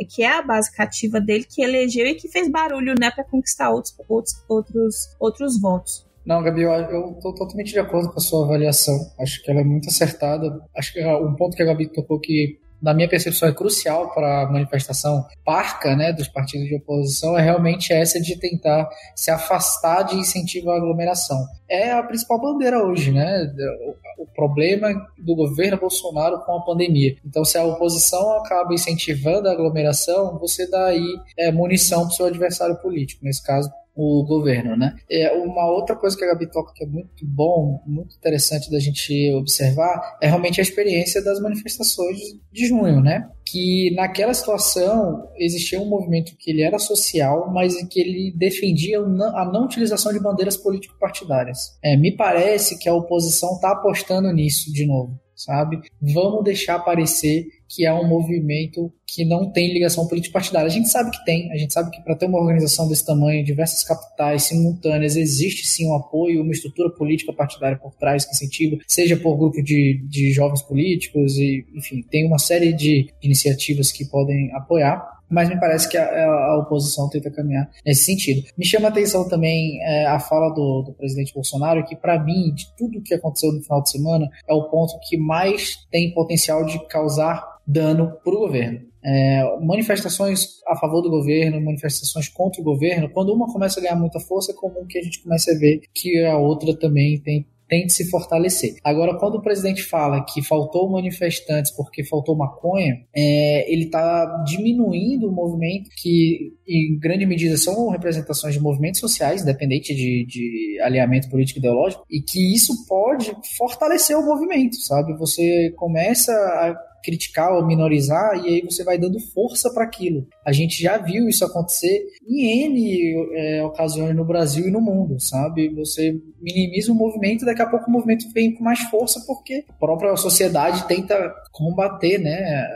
que é a base cativa dele que elegeu e que fez barulho, né, para conquistar outros, outros, outros, outros votos. Não, Gabi, eu estou totalmente de acordo com a sua avaliação. Acho que ela é muito acertada. Acho que um ponto que a Gabi tocou que na minha percepção, é crucial para a manifestação parca né, dos partidos de oposição é realmente essa de tentar se afastar de incentivo à aglomeração. É a principal bandeira hoje, né? O problema do governo Bolsonaro com a pandemia. Então, se a oposição acaba incentivando a aglomeração, você dá aí é, munição para o seu adversário político. Nesse caso, o governo, né? É, uma outra coisa que a Gabi toca que é muito bom, muito interessante da gente observar, é realmente a experiência das manifestações de junho, né? Que naquela situação existia um movimento que ele era social, mas que ele defendia a não utilização de bandeiras político-partidárias. É, me parece que a oposição está apostando nisso de novo sabe? Vamos deixar aparecer que é um movimento que não tem ligação político-partidária. A gente sabe que tem, a gente sabe que para ter uma organização desse tamanho, diversas capitais simultâneas, existe sim um apoio, uma estrutura política partidária por trás que incentiva, seja por grupo de, de jovens políticos, e enfim, tem uma série de iniciativas que podem apoiar mas me parece que a, a, oposição tenta caminhar nesse sentido. Me chama a atenção também é, a fala do, do, presidente Bolsonaro, que para mim, de tudo que aconteceu no final de semana, é o ponto que mais tem potencial de causar dano para o governo. É, manifestações a favor do governo, manifestações contra o governo, quando uma começa a ganhar muita força, é comum que a gente comece a ver que a outra também tem tente se fortalecer. Agora, quando o presidente fala que faltou manifestantes porque faltou maconha, é, ele está diminuindo o movimento que, em grande medida, são representações de movimentos sociais, independente de, de alinhamento político ideológico, e que isso pode fortalecer o movimento, sabe? Você começa a criticar ou minorizar e aí você vai dando força para aquilo. A gente já viu isso acontecer em N é, ocasiões no Brasil e no mundo, sabe? Você minimiza o movimento daqui a pouco o movimento vem com mais força porque a própria sociedade tenta combater, né?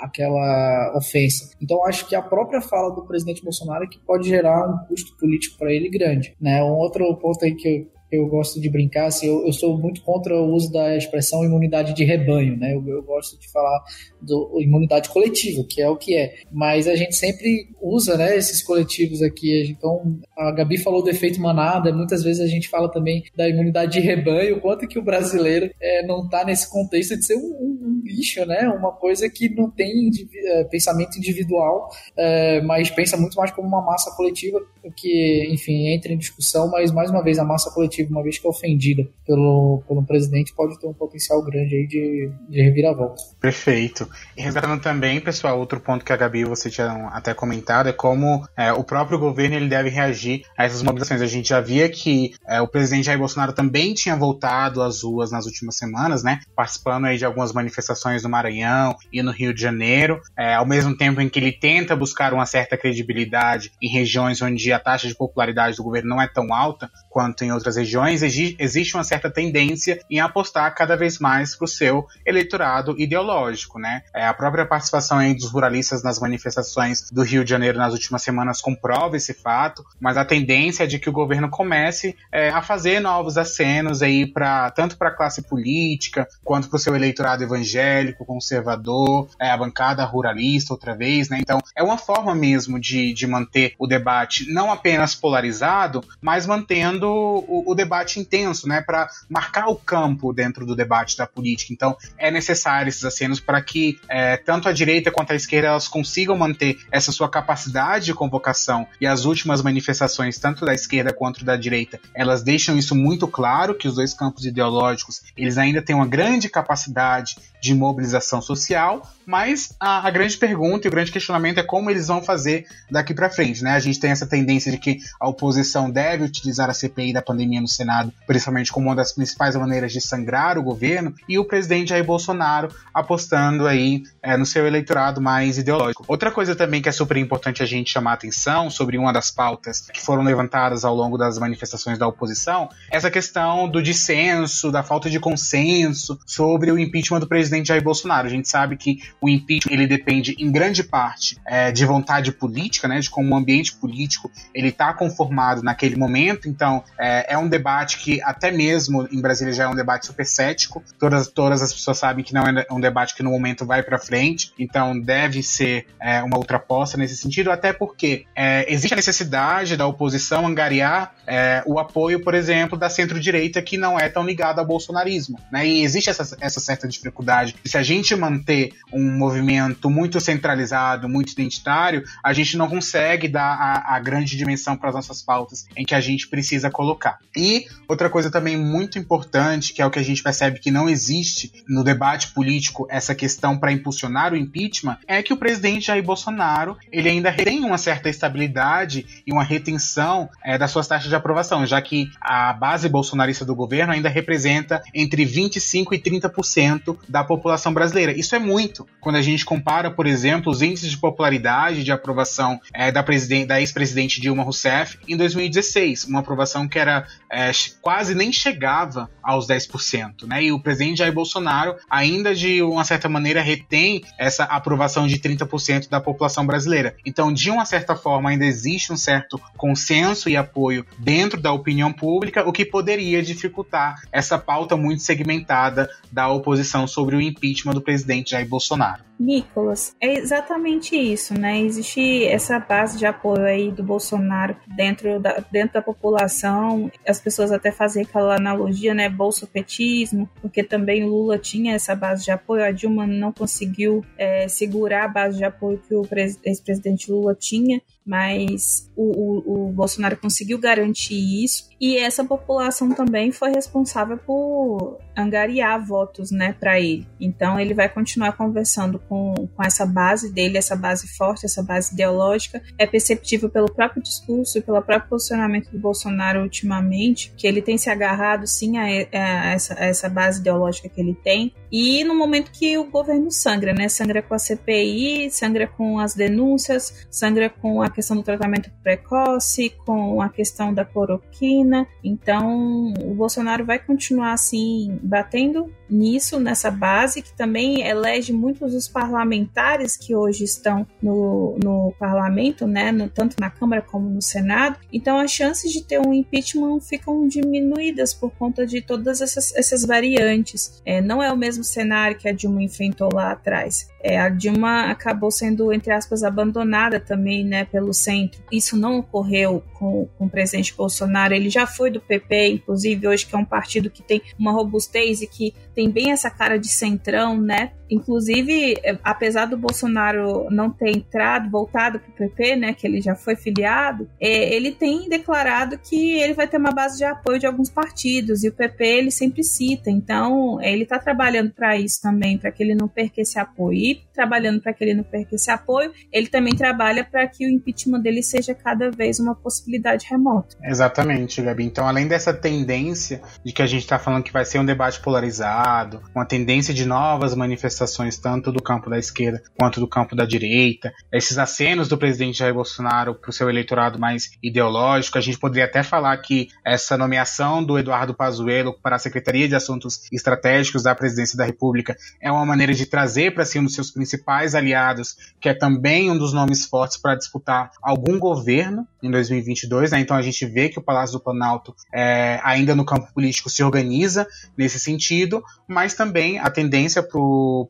aquela ofensa. Então acho que a própria fala do presidente Bolsonaro é que pode gerar um custo político para ele grande. Né? Um outro ponto aí que eu eu gosto de brincar, assim, eu, eu, sou muito contra o uso da expressão imunidade de rebanho, né? Eu, eu gosto de falar do imunidade coletiva, que é o que é. Mas a gente sempre usa, né, esses coletivos aqui. Então, a Gabi falou do efeito manada, muitas vezes a gente fala também da imunidade de rebanho, quanto que o brasileiro é, não está nesse contexto de ser um, um, um, lixo, né? Uma coisa que não tem é, pensamento individual, é, mas pensa muito mais como uma massa coletiva, que, enfim, entra em discussão, mas mais uma vez a massa coletiva uma vez que é ofendida pelo, pelo presidente, pode ter um potencial grande aí de, de reviravolta. Perfeito. E resgatando também, pessoal, outro ponto que a Gabi você tinha até comentado é como é, o próprio governo ele deve reagir a essas mobilizações. A gente já via que é, o presidente Jair Bolsonaro também tinha voltado às ruas nas últimas semanas, né? Participando aí de algumas manifestações no Maranhão e no Rio de Janeiro, é, ao mesmo tempo em que ele tenta buscar uma certa credibilidade em regiões onde a taxa de popularidade do governo não é tão alta quanto em outras regiões, existe uma certa tendência em apostar cada vez mais para o seu eleitorado ideológico, né? É, a própria participação aí dos ruralistas nas manifestações do Rio de Janeiro nas últimas semanas comprova esse fato, mas a tendência é de que o governo comece é, a fazer novos acenos aí para tanto para a classe política quanto para o seu eleitorado evangélico, conservador, é, a bancada ruralista outra vez, né? Então é uma forma mesmo de, de manter o debate não apenas polarizado, mas mantendo o, o debate intenso, né? Para marcar o campo dentro do debate da política. Então é necessário esses acenos para que é, tanto a direita quanto a esquerda elas consigam manter essa sua capacidade de convocação e as últimas manifestações, tanto da esquerda quanto da direita, elas deixam isso muito claro que os dois campos ideológicos eles ainda têm uma grande capacidade de mobilização social, mas a, a, grande pergunta e o grande questionamento é como eles vão fazer daqui para frente, né? A gente tem essa tendência de que a oposição deve utilizar a CPI da pandemia no Senado, principalmente como uma das principais maneiras de sangrar o governo, e o presidente Jair Bolsonaro apostando aí é, no seu eleitorado mais ideológico. Outra coisa também que é super importante a gente chamar atenção sobre uma das pautas que foram levantadas ao longo das manifestações da oposição, essa questão do dissenso, da falta de consenso sobre o impeachment do presidente Jair Bolsonaro. A gente sabe que o impeachment ele depende em grande parte é, de vontade política, né, de como o ambiente político ele está conformado naquele momento. Então é, é, um debate que até mesmo em Brasília já é um debate super cético. Todas, todas as pessoas sabem que não é um debate que no momento vai para frente. Então deve ser é, uma outra aposta nesse sentido, até porque é, existe a necessidade da oposição angariar é, o apoio, por exemplo, da centro-direita que não é tão ligada ao bolsonarismo, né? E existe essa, essa certa dificuldade se a gente manter um movimento muito centralizado, muito identitário, a gente não consegue dar a, a grande dimensão para as nossas pautas em que a gente precisa colocar. E outra coisa também muito importante, que é o que a gente percebe que não existe no debate político, essa questão para impulsionar o impeachment, é que o presidente Jair Bolsonaro ele ainda tem uma certa estabilidade e uma retenção é, das suas taxas de aprovação, já que a base bolsonarista do governo ainda representa entre 25% e 30% da população brasileira. Isso é muito. Quando a gente compara, por exemplo, os índices de popularidade de aprovação é, da, da ex-presidente Dilma Rousseff em 2016, uma aprovação que era é, quase nem chegava aos 10%, né? E o presidente Jair Bolsonaro ainda de uma certa maneira retém essa aprovação de 30% da população brasileira. Então, de uma certa forma, ainda existe um certo consenso e apoio dentro da opinião pública, o que poderia dificultar essa pauta muito segmentada da oposição sobre o impeachment do presidente Jair Bolsonaro. Nicolas, é exatamente isso, né? Existe essa base de apoio aí do Bolsonaro dentro da, dentro da população. As pessoas até fazem aquela analogia, né? Bolsopetismo, porque também Lula tinha essa base de apoio, a Dilma não conseguiu é, segurar a base de apoio que o ex-presidente Lula tinha mas o, o, o, Bolsonaro conseguiu garantir isso e essa população também foi responsável por angariar votos, né, para ele. Então ele vai continuar conversando com, com essa base dele, essa base forte, essa base ideológica. É perceptível pelo próprio discurso e pelo próprio posicionamento do Bolsonaro ultimamente que ele tem se agarrado sim a, a, essa, a essa base ideológica que ele tem. E no momento que o governo sangra, né, sangra com a CPI, sangra com as denúncias, sangra com a questão do tratamento precoce, com a questão da cloroquina. Então, o Bolsonaro vai continuar assim batendo nisso, nessa base, que também elege muitos dos parlamentares que hoje estão no, no parlamento, né, no, tanto na Câmara como no Senado. Então, as chances de ter um impeachment ficam diminuídas por conta de todas essas, essas variantes. É, não é o mesmo cenário que a Dilma enfrentou lá atrás. É, a Dilma acabou sendo, entre aspas, abandonada também né, pelo centro. Isso não ocorreu com, com o presidente Bolsonaro. Ele já foi do PP, inclusive, hoje que é um partido que tem uma robustez e que tem bem essa cara de centrão, né? Inclusive, é, apesar do Bolsonaro não ter entrado, voltado para o PP, né, que ele já foi filiado, é, ele tem declarado que ele vai ter uma base de apoio de alguns partidos e o PP ele sempre cita. Então, ele está trabalhando para isso também, para que ele não perca esse apoio. E trabalhando para que ele não perca esse apoio, ele também trabalha para que o impeachment dele seja cada vez uma possibilidade remota. Exatamente, Gabi. Então, além dessa tendência de que a gente está falando que vai ser um debate polarizado, uma tendência de novas manifestações manifestações tanto do campo da esquerda quanto do campo da direita, esses acenos do presidente Jair Bolsonaro para o seu eleitorado mais ideológico. A gente poderia até falar que essa nomeação do Eduardo Pazuello para a Secretaria de Assuntos Estratégicos da Presidência da República é uma maneira de trazer para si um dos seus principais aliados, que é também um dos nomes fortes para disputar algum governo em 2022. Né? Então a gente vê que o Palácio do Planalto, é, ainda no campo político, se organiza nesse sentido, mas também a tendência para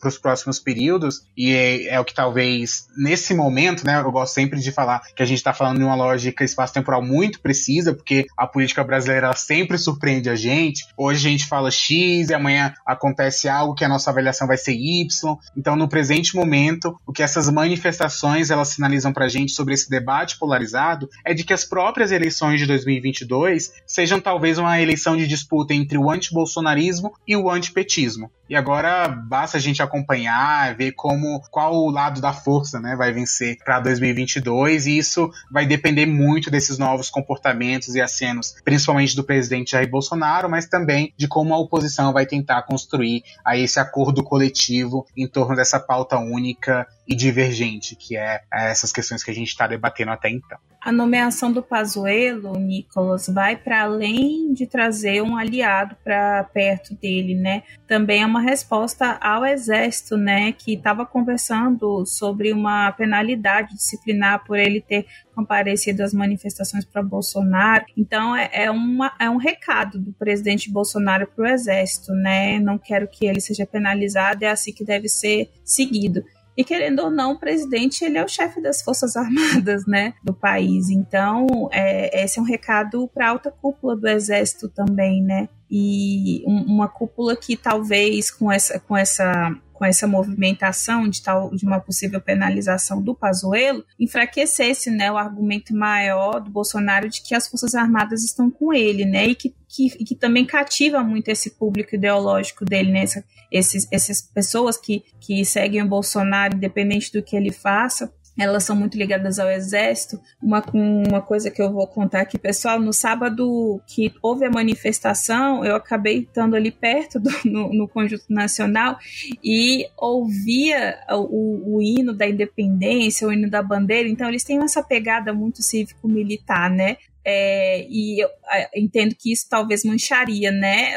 os próximos períodos, e é, é, o que talvez nesse momento, né, eu gosto sempre de falar que a gente está falando de uma lógica espaço-temporal muito precisa, porque a política brasileira sempre surpreende a gente. Hoje a gente fala X e amanhã acontece algo que a nossa avaliação vai ser Y. Então, no presente momento, o que essas manifestações elas sinalizam para a gente sobre esse debate polarizado é de que as próprias eleições de 2022 sejam talvez uma eleição de disputa entre o antibolsonarismo e o antipetismo. E agora basta a gente acompanhar, ver como qual o lado da força, né, vai vencer para 2022 e isso vai depender muito desses novos comportamentos e acenos, principalmente do presidente Jair Bolsonaro, mas também de como a oposição vai tentar construir aí esse acordo coletivo em torno dessa pauta única e divergente, que é, é essas questões que a gente está debatendo até então. A nomeação do Pazuello, Nicolas, vai para além de trazer um aliado para perto dele, né? Também é uma resposta ao exército, né, que estava conversando sobre uma penalidade disciplinar por ele ter comparecido às manifestações para Bolsonaro. Então é, é, uma, é um recado do presidente Bolsonaro para o exército, né? Não quero que ele seja penalizado, é assim que deve ser seguido. E querendo ou não, o presidente ele é o chefe das forças armadas, né, do país. Então, é, esse é um recado para a alta cúpula do exército também, né? E um, uma cúpula que talvez com essa, com essa com essa movimentação de tal de uma possível penalização do Pazuello, enfraquecesse, né, o argumento maior do Bolsonaro de que as forças armadas estão com ele, né, e que, que, que também cativa muito esse público ideológico dele, né, essa, esses, essas pessoas que, que seguem o Bolsonaro, independente do que ele faça, elas são muito ligadas ao exército. Uma, uma coisa que eu vou contar aqui, pessoal, no sábado que houve a manifestação, eu acabei estando ali perto do, no, no Conjunto Nacional e ouvia o, o, hino da independência, o hino da bandeira, então eles têm essa pegada muito cívico-militar, né? É, e eu, entendo que isso talvez mancharia, né?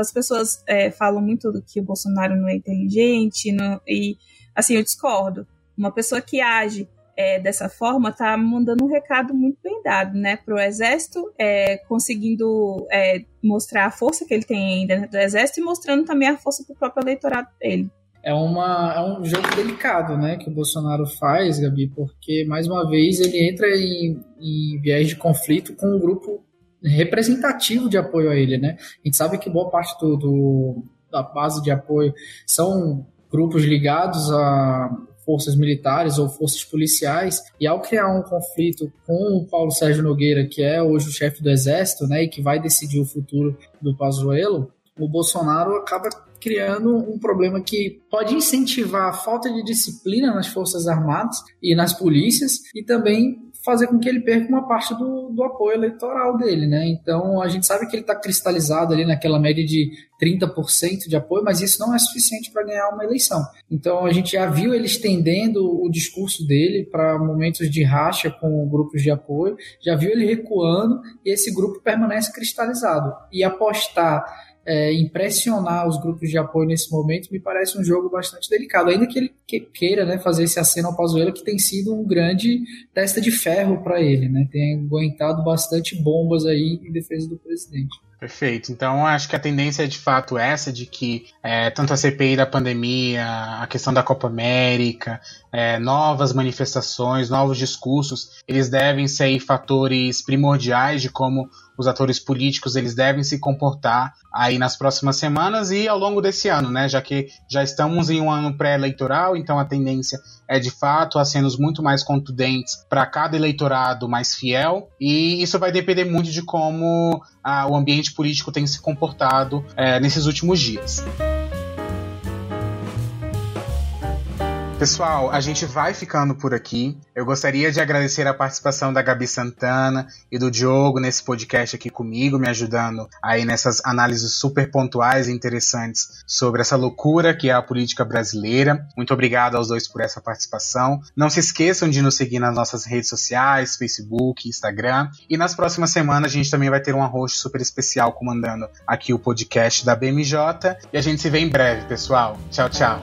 as pessoas é, falam muito que o Bolsonaro não é inteligente, não, e assim, eu discordo uma pessoa que age é, dessa forma está mandando um recado muito bem dado, né, para o exército, é, conseguindo é, mostrar a força que ele tem dentro do exército e mostrando também a força para o próprio eleitorado dele. É, uma, é um jogo delicado, né, que o Bolsonaro faz, Gabi, porque mais uma vez ele entra em, em viés de conflito com um grupo representativo de apoio a ele, né? A gente sabe que boa parte do, do da base de apoio são grupos ligados a forças militares ou forças policiais, e ao criar um conflito com o Paulo Sérgio Nogueira, que é hoje o chefe do exército, né, e que vai decidir o futuro do Pazuello, o Bolsonaro acaba criando um problema que pode incentivar a falta de disciplina nas forças armadas e nas polícias e também fazer com que ele perca uma parte do, do apoio eleitoral dele, né? Então a gente sabe que ele está cristalizado ali naquela média de 30% de apoio, mas isso não é suficiente para ganhar uma eleição. Então a gente já viu ele estendendo o discurso dele para momentos de racha com grupos de apoio, já viu ele recuando e esse grupo permanece cristalizado. E apostar é, impressionar os grupos de apoio nesse momento me parece um jogo bastante delicado, ainda que ele queira né, fazer esse aceno ao Pazuello, que tem sido um grande testa de ferro para ele, né, tem aguentado bastante bombas aí em defesa do presidente. Perfeito. Então, acho que a tendência é de fato essa de que é, tanto a CPI da pandemia, a questão da Copa América, é, novas manifestações, novos discursos, eles devem ser fatores primordiais de como os atores políticos eles devem se comportar aí nas próximas semanas e ao longo desse ano, né? Já que já estamos em um ano pré-eleitoral, então a tendência é de fato acenos muito mais contundentes para cada eleitorado mais fiel e isso vai depender muito de como ah, o ambiente político tem se comportado é, nesses últimos dias. Pessoal, a gente vai ficando por aqui. Eu gostaria de agradecer a participação da Gabi Santana e do Diogo nesse podcast aqui comigo, me ajudando aí nessas análises super pontuais e interessantes sobre essa loucura que é a política brasileira. Muito obrigado aos dois por essa participação. Não se esqueçam de nos seguir nas nossas redes sociais, Facebook, Instagram. E nas próximas semanas a gente também vai ter um host super especial comandando aqui o podcast da BMJ. E a gente se vê em breve, pessoal. Tchau, tchau.